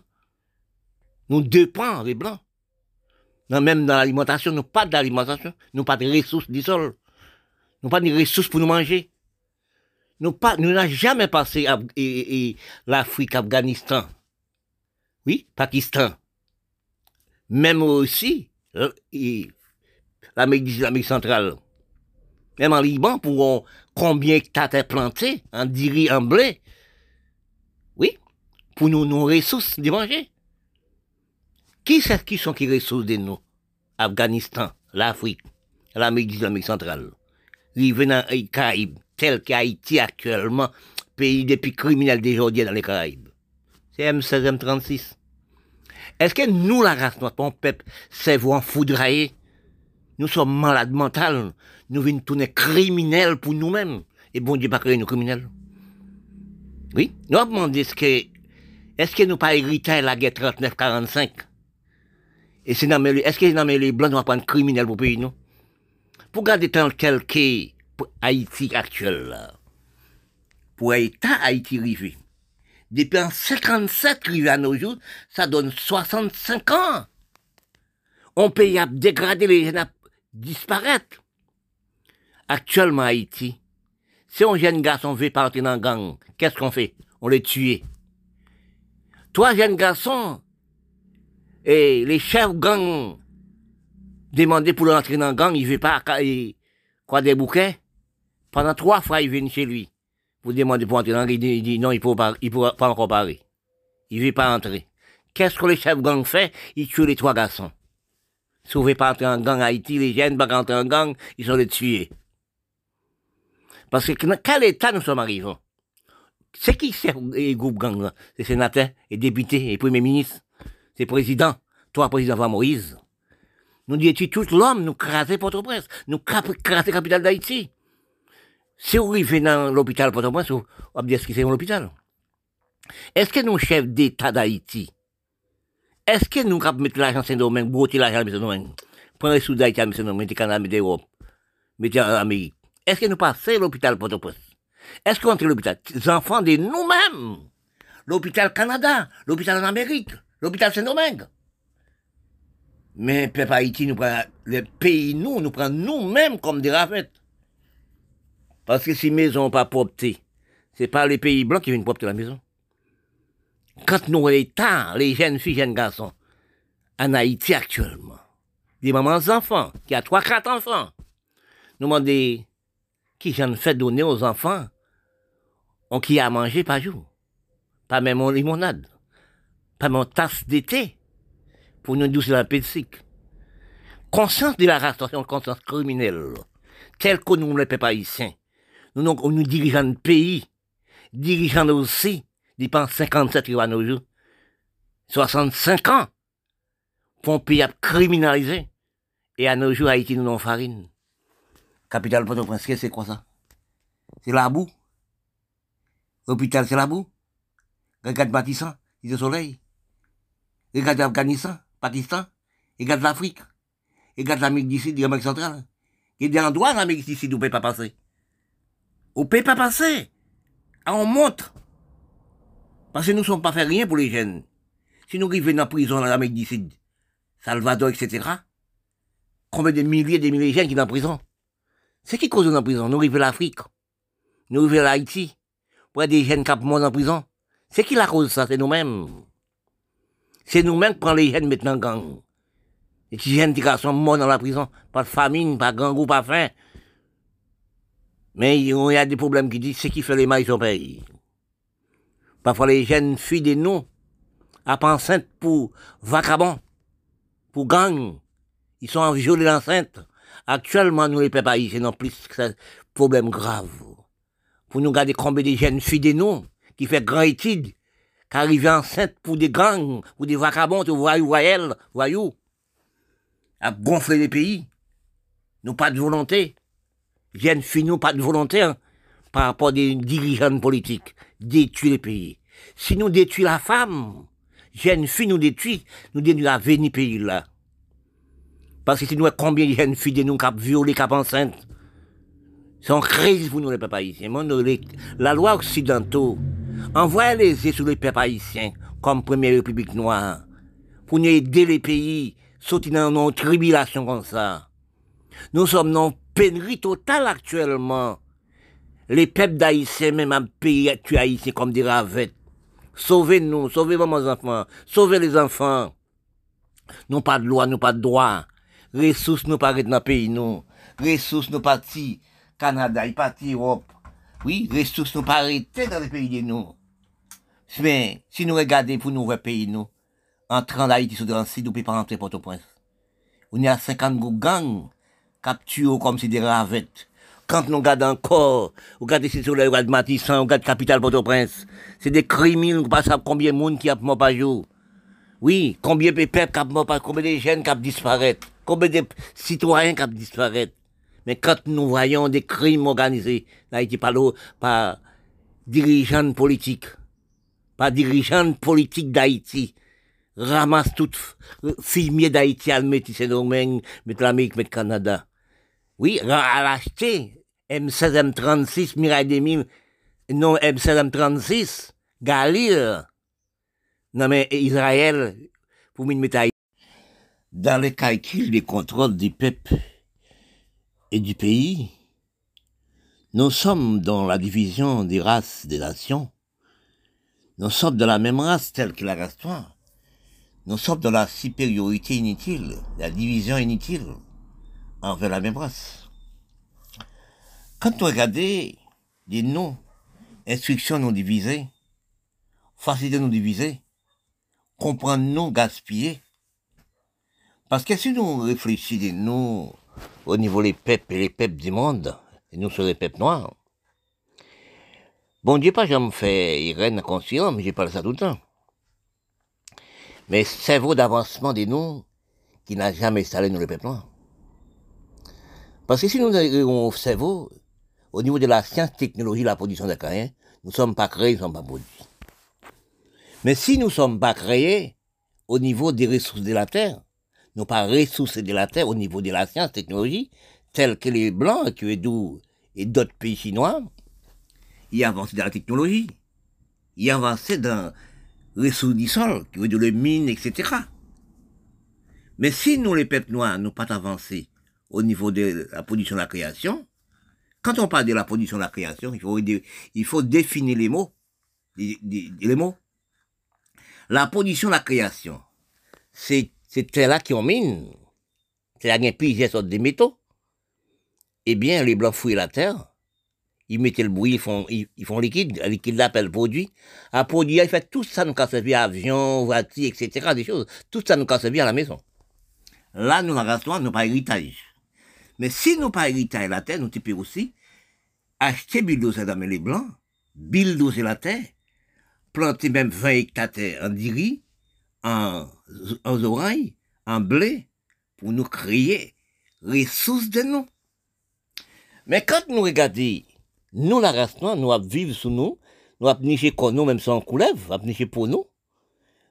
Nous dépendons, les Blancs. même dans l'alimentation, nous pas d'alimentation, nous pas de ressources du sol. Nous pas de ressources pour nous manger. Nous pas, nous n'avons jamais passé l'Afrique, Afghanistan. Oui, Pakistan. Même aussi, euh, l'Amérique centrale. Même en Liban, pour combien de planté en diri, en blé. Oui, pour nous, nos ressources de manger. Qui c'est qui sont qui ressources de nous? Afghanistan, l'Afrique, l'Amérique islamique centrale. Viennent dans les Caraïbes, tel qu'Haïti actuellement, pays des plus criminels d'aujourd'hui dans les Caraïbes. C'est M16, M36. Est-ce que nous, la race notre peuple, c'est vous en foudrailler? Nous sommes malades mentales. Nous venons tourner criminels pour nous-mêmes. Et bon Dieu pas créer nous criminels. Oui? Nous avons demandé que, est-ce que nous pas hérité la guerre 39-45? Et c'est est-ce que dans les blancs vont prendre criminel pour pays, non? Pour garder tel quel qu'est Haïti actuel. Pour État Haïti rivé. Depuis en 57 rivé à nos jours, ça donne 65 ans. On paye à dégrader les jeunes à disparaître. Actuellement, Haïti, si un jeune garçon veut partir dans le gang, qu'est-ce qu'on fait? On les tue. Trois jeunes garçons, et les chefs gang demandaient pour rentrer dans le gang, il veut pas, quoi des bouquets. Pendant trois fois, ils viennent chez lui. Vous demandez pour entrer dans le gang, il dit, non, il ne pas, il pas encore parler. Il veut pas entrer. Qu'est-ce que les chefs gang fait? Ils tuent les trois garçons. Si vous ne pas entrer en gang Haïti, les jeunes ne entrer en gang, ils sont les tués. Parce que dans quel état nous sommes arrivés? C'est qui les groupes gang là? C'est sénateurs et députés et premiers ministres. C'est président. Toi, président Van Moïse. Nous disons tout l'homme, nous craser Port-au-Prince, nous craser la capitale d'Haïti. Si vous arrivez dans l'hôpital Port-au-Prince, vous allez dire ce que c'est l'hôpital. Est-ce que nous, chefs d'État d'Haïti, est-ce que nous avons mettre l'argent dans domaine, broter l'argent dans domaine, prendre les sous d'Haïti, dans domaine, mettre Canada, mettre l'Europe, mettre en Amérique? Est-ce que nous passons l'hôpital Port-au-Prince? Est-ce qu'on entre l'hôpital? Les enfants de nous-mêmes. L'hôpital Canada, l'hôpital en Amérique, l'hôpital Saint-Domingue. Mais peuple Haïti, nous prend, le pays, nous, nous prend nous-mêmes comme des rafettes. Parce que si maisons pas propres, c'est pas les pays blancs qui viennent propter la maison. Quand nous États, les jeunes filles, jeunes garçons, en Haïti actuellement, des mamans enfants, qui a trois, quatre enfants, nous demandons qui j'en fait donner aux enfants, on qui a mangé pas jour, pas même en limonade, pas même en tasse d'été, pour nous doucer la pédic. Conscience de la restauration, conscience criminelle, telle que nous ne pas ici. Nous, nous, nous dirigeons le pays, dirigeants aussi, dépense 57 à nos jours, 65 ans, pour un pays criminalisé. Et à nos jours, Haïti, nous n'avons farine. Capitale Port-au-Prince, c'est quoi ça? C'est la boue. L'hôpital, c'est la boue. Regarde bâtissant, le soleil. Regarde Afghanistan, Pakistan. Regarde l'Afrique. Regarde l'Amérique du Sud, l'Amérique centrale. Il y a des endroits en Amérique du où on ne peut pas passer. On ne peut pas passer. On montre. Parce que nous ne sommes pas fait rien pour les jeunes. Si nous arrivons dans la prison dans l'Amérique du Sud, Salvador, etc., combien de milliers et de milliers de jeunes qui sont la prison? C'est qui cause la prison? Nous arrivons l'Afrique. Nous arrivons l'Haïti. Pour des jeunes qui morts en prison. C'est qui la cause ça? C'est nous-mêmes. C'est nous-mêmes qui prenons les jeunes maintenant en gang. Les petits jeunes qui sont morts dans la prison. Pas de famine, pas de gang ou pas faim. Mais il y a des problèmes qui disent c'est qui fait les mailles au pays. Parfois les jeunes fuient des noms à enceinte pour vacabons, pour gang. Ils sont en violé l'enceinte. Actuellement, nous, les peuples haïtiens, n'ont plus de problème grave. Pour nous garder combien de jeunes filles de nous, qui fait grand étude, qui arrivent enceintes pour des gangs, pour des vagabonds, des voyous, voyelles, voyous, à gonfler les pays. Nous, pas de volonté. Filles, nous, pas de volonté, hein, par rapport à des dirigeants politiques, détruire les pays. Si nous détruisons la femme, jeunes filles nous détruisent, nous détruisons l'avenir pays là. Parce que si nous combien de jeunes filles de nous qui violées, qui enceintes, c'est une crise pour nous les peuples haïtiens. La loi occidentale envoie les yeux sur les peuples haïtiens comme première république noire pour nous aider les pays sortir dans nos tribulations comme ça. Nous sommes dans pénurie totale actuellement. Les peuples d'Haïtiens, même un pays tué haïtien comme des ravettes. Sauvez-nous, sauvez vos enfants, sauvez les enfants. Nous pas de loi, nous pas de droit ressources nous paraissent dans le pays, nous. Ressources nous partis Canada, ils partis Europe. Oui, ressources nous paraissent dans le pays de nous. Mais, si nous regardons pour nous, pays, nous, entrant d'Haïti sur le site, nous ne pouvons pas rentrer Port-au-Prince. On y a 50 gangs si des ravettes. Quand nous regardons encore, regardez si sur le de Matissan, regardez Capitale Port-au-Prince, c'est des criminels, nous ne savons pas combien de monde qui a mort par jour. Oui, combien de peuples qui mort combien de jeunes qui disparaissent combien de citoyens qui disparaissent. Mais quand nous voyons des crimes organisés, Haïti par, par dirigeants politiques, par dirigeants politiques d'Haïti, ramasse tout filmier d'Haïti, à mettre Saint-Domingue, mettre l'Amérique, mettre Canada. Oui, à l'acheter M16, M36, Mirai 2000, non M16, M36, Galil. Non mais Israël, pour me mettre Dans les calculs des contrôles du peuple et du pays, nous sommes dans la division des races des nations. Nous sommes de la même race telle que la race. Nous sommes dans la supériorité inutile, la division inutile envers la même race. Quand vous regardez les noms, instructions non divisées, facilité non divisées, comprendre non gaspiller, parce que si nous réfléchissons nous au niveau des peuples et les peuples du monde, et nous sommes les peuples noirs. Bon Dieu, pas jamais fait Irène conscient, mais j'ai parlé ça tout le temps. Mais cerveau d'avancement des noms qui n'a jamais installé nous les peuples noirs. Parce que si nous avons un cerveau, au niveau de la science, technologie, la production d'acariens, nous ne sommes pas créés, nous ne sommes pas produits. Mais si nous ne sommes pas créés au niveau des ressources de la Terre, nous pas ressources de la Terre au niveau de la science, technologie, tels que les Blancs, qui d'où et d'autres pays chinois, ils avancé dans la technologie. Ils avancé dans les ressources du sol, qui veut dire les mines, etc. Mais si nous, les peuples noirs, nous pas avancé au niveau de la production de la création, quand on parle de la production de la création, il faut, il faut définir les mots. Les, mots. La production de la création, c'est, c'est là qui ont mine. C'est là qu'il plusieurs sortes de métaux eh bien, les blancs fouillent la terre, ils mettent le bruit, ils font, ils, font liquide, le liquide l'appelle produit. À produit, ils font tout ça, nous casse servir avion, voiture, etc., des choses. Tout ça nous casse servir à la maison. Là, nous, la nous pas héritage. Mais si nous pas héritage la terre, nous pouvons aussi acheter bulldozer dans les blancs, bulldozer la terre, planter même 20 hectares en diri, en, en oreilles, en blé, pour nous créer ressources de nous. Mais quand nous regardons, nous, la race noire, nous vivre sous nous, nous avons niché comme nous, même sans couleuvre, nous avons niché pour nous.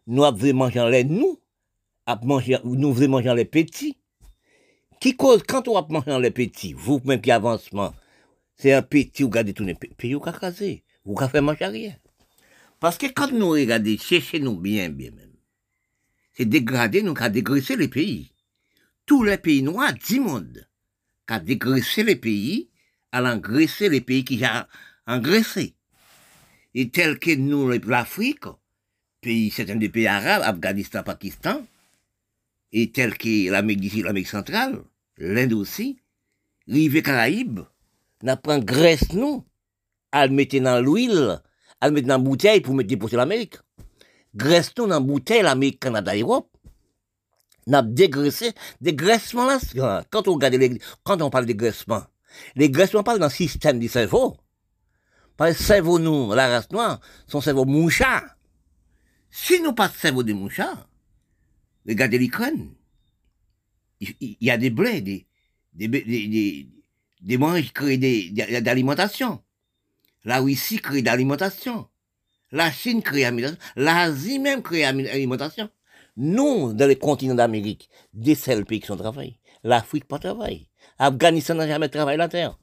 Nous avons manger les nous, nous voulons manger les petits. Qui cause, quand on va manger les petits, vous, même qui avancement, c'est un petit, vous regardez tous les pays, vous casser, vous faire manger rien. Parce que quand nous regardons, cherchez-nous bien, bien même. C'est dégrader, nous, qu'à dégraisser les pays. Tous les pays noirs du monde à dégraisser les pays, à engraisser les pays qui ont engraissé. Et tel que nous, l'Afrique, pays, certains des pays arabes, Afghanistan, Pakistan, et tel que l'Amérique l'Amérique centrale, l'Inde aussi, rive Caraïbes, n'a pas graisse nous, à le mettre dans l'huile, à le mettre dans la bouteille pour mettre déposer l'Amérique. Graisse nous dans la bouteille, l'Amérique, Canada, Europe n'a dégraissé, dégraissement là, quand on regarde les, quand on parle de dégraissement, les graissements parlent d'un système du cerveau. Parce que cerveau, nous, la race noire, son cerveau mouchard. Si nous pas de cerveau de mouchard, regardez l'Ukraine. Il, y a des blés, des, des, des, des, manches qui créent d'alimentation. La Russie crée d'alimentation. La Chine crée d'alimentation. L'Asie même crée d'alimentation. Nous, dans les continents d'Amérique, des seuls pays qui sont travaillés. L'Afrique pas travaille. Afghanistan n'a jamais travaillé la terre.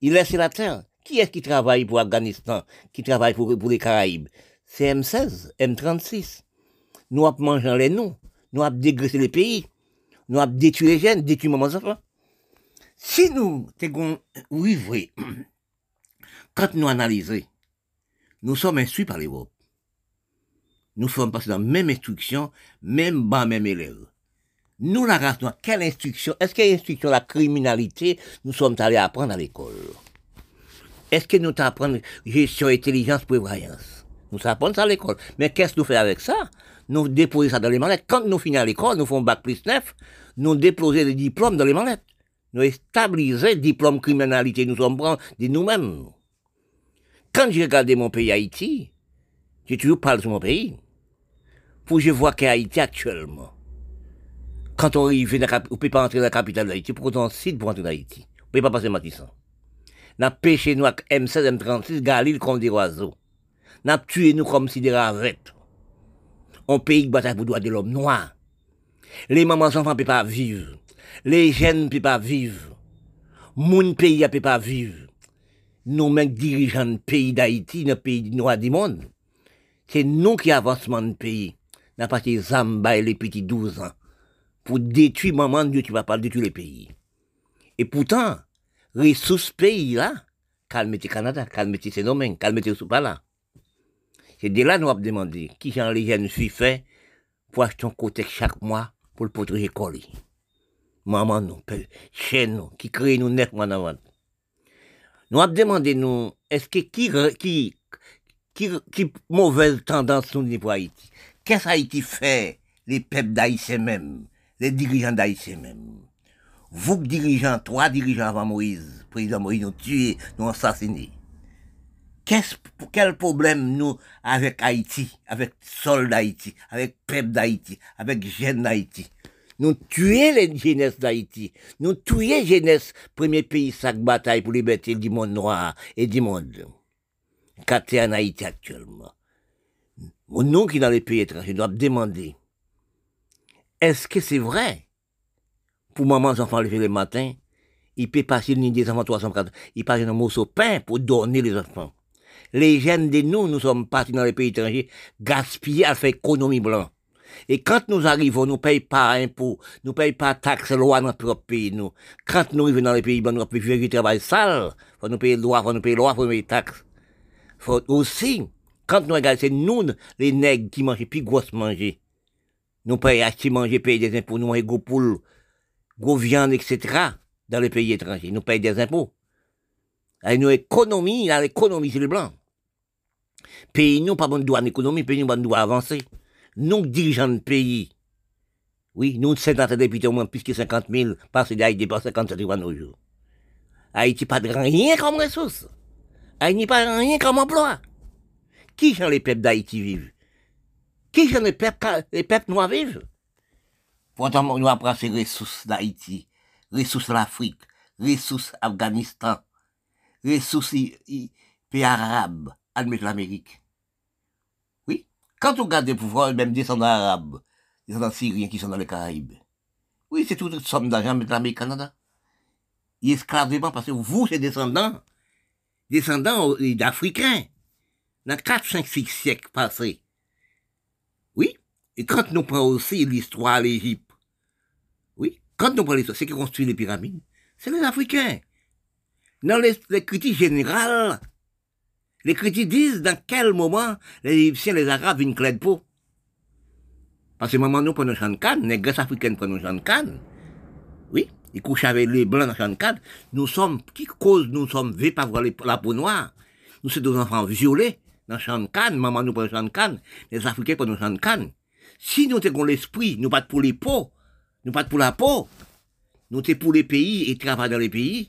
Il laisse la terre. Qui est-ce qui travaille pour Afghanistan, qui travaille pour, les Caraïbes? C'est M16, M36. Nous avons mangé les noms. Nous avons dégraissé les pays. Nous avons détruit les jeunes, détruit les enfants. Si nous, oui, vrai, quand nous analysons, nous sommes instruits par l'Europe nous sommes passés dans la même instruction, même bas, même élève. Nous, la race noire, quelle instruction? Est-ce qu'il y a instruction la criminalité? Nous sommes allés apprendre à l'école. Est-ce que nous apprenons gestion, intelligence, prévoyance Nous apprenons ça à l'école. Mais qu'est-ce que nous faisons avec ça? Nous déposons ça dans les manettes. Quand nous finissons l'école, nous faisons bac plus 9, nous déposons les diplômes dans les manettes. Nous stabilisons diplôme criminalité, nous sommes prendre de nous-mêmes. Quand j'ai regardé mon pays Haïti, j'ai toujours parlé de mon pays pour je vois qu'Haïti actuellement, quand on arrive, on ne peut pas entrer dans la capitale d'Haïti, pour qu'on site pour entrer dans Haïti? On ne peut pas passer Matissan. N'a pêché nous avec M16, M36, Galil comme des oiseaux. N'a tué nous comme si des ravettes. Un pays qui bataille pour droit de l'homme noir. Les mamans enfants ne peuvent pas vivre. Les jeunes ne peuvent pas vivre. Mon pays ne peut pas vivre. Nous, mêmes dirigeants du pays d'Haïti, le pays du noir du monde, c'est nous qui avancement le pays. N'a pas Zamba et les petits 12 ans. Pour détruire maman Dieu, tu vas pas détruire le pays. Et pourtant, ressources pays là, calmez Canada, calmez Phénomène, calmez sous pas là. C'est de là nous avons demandé qui j'en les jeunes filles fait pour acheter un côté chaque mois pour le protéger colis. Maman nous, chez nous, qui crée nous neuf mois. Nous avons demandé nous, est-ce que qui, qui, qui, qui mauvaise tendance nous pour Haïti? Qu'est-ce qu'Haïti fait, les peuples d'Haïti même, les dirigeants d'Haïti même? Vous dirigeants, trois dirigeants avant Moïse, président Moïse nous tué, nous assassiné. Quel problème nous avec Haïti, avec sol d'Haïti, avec peuple d'Haïti, avec jeunes d'Haïti? Nous tuer les jeunesse d'Haïti. Nous tuer jeunesse, premier pays sac bataille pour liberté du monde noir et du monde. Quand en Haïti actuellement. Nous qui dans les pays étrangers doit demander, est-ce que c'est vrai? Pour maman, enfants lever le matin, il peut passer une des enfants 340, il passe un morceau de pain pour donner les enfants les jeunes de nous, nous sommes partis dans les pays étrangers, gaspiller à faire économie blanc. Et quand nous arrivons, nous payons pas impôts, nous payons pas taxes, loi dans notre pays, nous. Quand nous arrivons dans les pays, nous faire du travail sale, faut nous payer loi, faut nous payer loi, faut nous payer taxes. Faut aussi, quand nous regardons, c'est nous, les nègres, qui mangent plus gros manger. Nous payons acheter manger, payer des impôts, nous, gros poules, gros viande, etc., dans les pays étrangers. Nous payons des impôts. Et nous, économie, l'économie, c'est le blanc. Pays, nous, pas bon douane économie, pays, nous, pas droit avancer. Nous, dirigeants de pays, oui, nous, sénateurs députés, au moins plus que 50 000, parce d'Haïti, par 57 000 nos jours. Haïti pas de rien comme ressource. Haïti pas rien comme emploi. Qui sont les peuples d'Haïti vivent? Qui sont les peuples, les peuples noirs vivent? Pourtant, nous apprenons ces ressources d'Haïti, ressources de l'Afrique, ressources Afghanistan, ressources pays arabes, admettre l'Amérique. Oui. Quand on regarde les pouvoirs, même descendants arabes, descendants syriens qui sont dans les Caraïbes. Oui, c'est toute somme d'argent avec l'Amérique Canada. Il esclavement parce que vous, c'est descendants, descendants d'Africains, dans 4, 5, 6 siècles passés. Oui. Et quand nous prenons aussi l'histoire de l'Égypte, oui, quand nous prenons l'histoire, c'est qui construit les pyramides, c'est les Africains. Dans les, critiques générales, les critiques disent dans quel moment les Égyptiens, les Arabes viennent clé de peau. Parce que moment nous prenons canne, les Grèces africaines de canne. Oui, ils couchent avec les blancs dans canne. Nous sommes, qui cause nous sommes vus par la peau noire? Nous sommes des enfants violés dans canne, maman nous prend canne, les Africains prennent canne. Si nous avons l'esprit, nous pas pour les peaux, nous pas pour la peau, nous sommes pour les pays et travaillons dans les pays,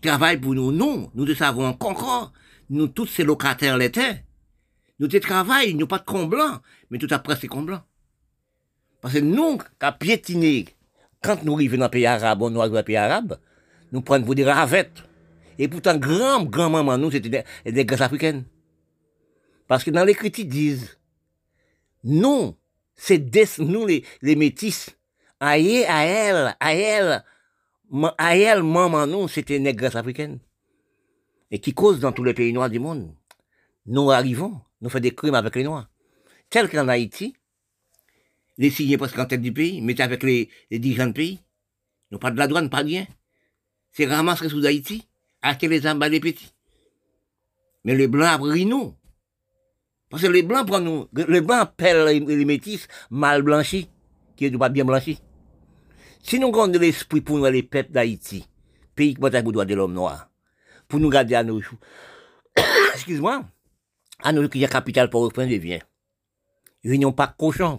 travaillent pour nous, non, nous ne savons encore nous tous ces locataires l'étaient. Nous te travaillons, nous pas de con blanc, mais tout après c'est con blanc. Parce que nous, qu'à piétiner, quand nous arrivons dans le pays arabe, on dans le pays arabe, nous prenons pour des ravettes. Et pourtant, grand, grand maman, nous, c'était des, des africaines. Parce que dans les critiques disent, non, c'est des, nous, les, les métis, elle, à elle, à elle, elle, maman, nous, c'était des grèces africaines et qui cause dans tous les pays noirs du monde. Nous arrivons, nous faisons des crimes avec les Noirs. Tel qu'en Haïti, les signés presque en tête du pays, mais avec les, dirigeants du pays. Nous pas de la douane, pas rien. C'est ramasser sous Haïti, acheter les armes les petits. Mais les blancs après nous. Parce que les blancs prennent nous, les blancs appellent les, métis mal blanchis, qui est pas bien blanchis. Si nous avons de l'esprit pour nous les peuples d'Haïti, pays qui porte droit de l'homme noir, pour nous garder à nos. Excuse-moi. À nos a capital pour reprendre des biens. N'ont pas cochon.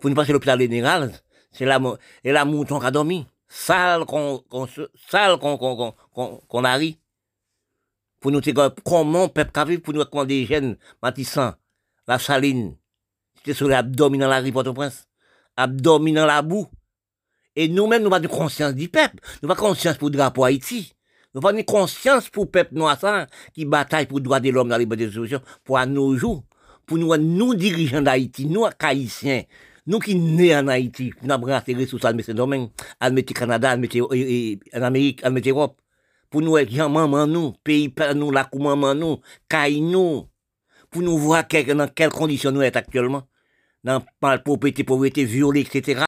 Pour nous passer l'hôpital général, c'est la, et mouton qui a dormi. Sale qu'on, qu'on, sale arrive. Pour nous dire comment peuple qui pour nous recommander des jeunes matissants, la saline. C'était sur l'abdomen dans la rue Port-au-Prince. Abdomen dans la boue. Et nous-mêmes, nous pas de conscience du peuple. Nous pas conscience pour le drapeau Haïti. Nous avons conscience pour le peuple noir qui bataille pour le droit de l'homme dans les bonnes solutions pour nos jours, pour nous, nous dirigeants d'Haïti, nous, Haïtiens, nous qui nés en Haïti, nous avons les ressources à mettre domaine, à Canada, à en Amérique, à Europe. Pour nous, gens maman nous, pays nous, la maman nous, caille nous. Pour nous voir dans quelles conditions nous sommes actuellement. Dans la pauvreté, pauvreté, violée, etc.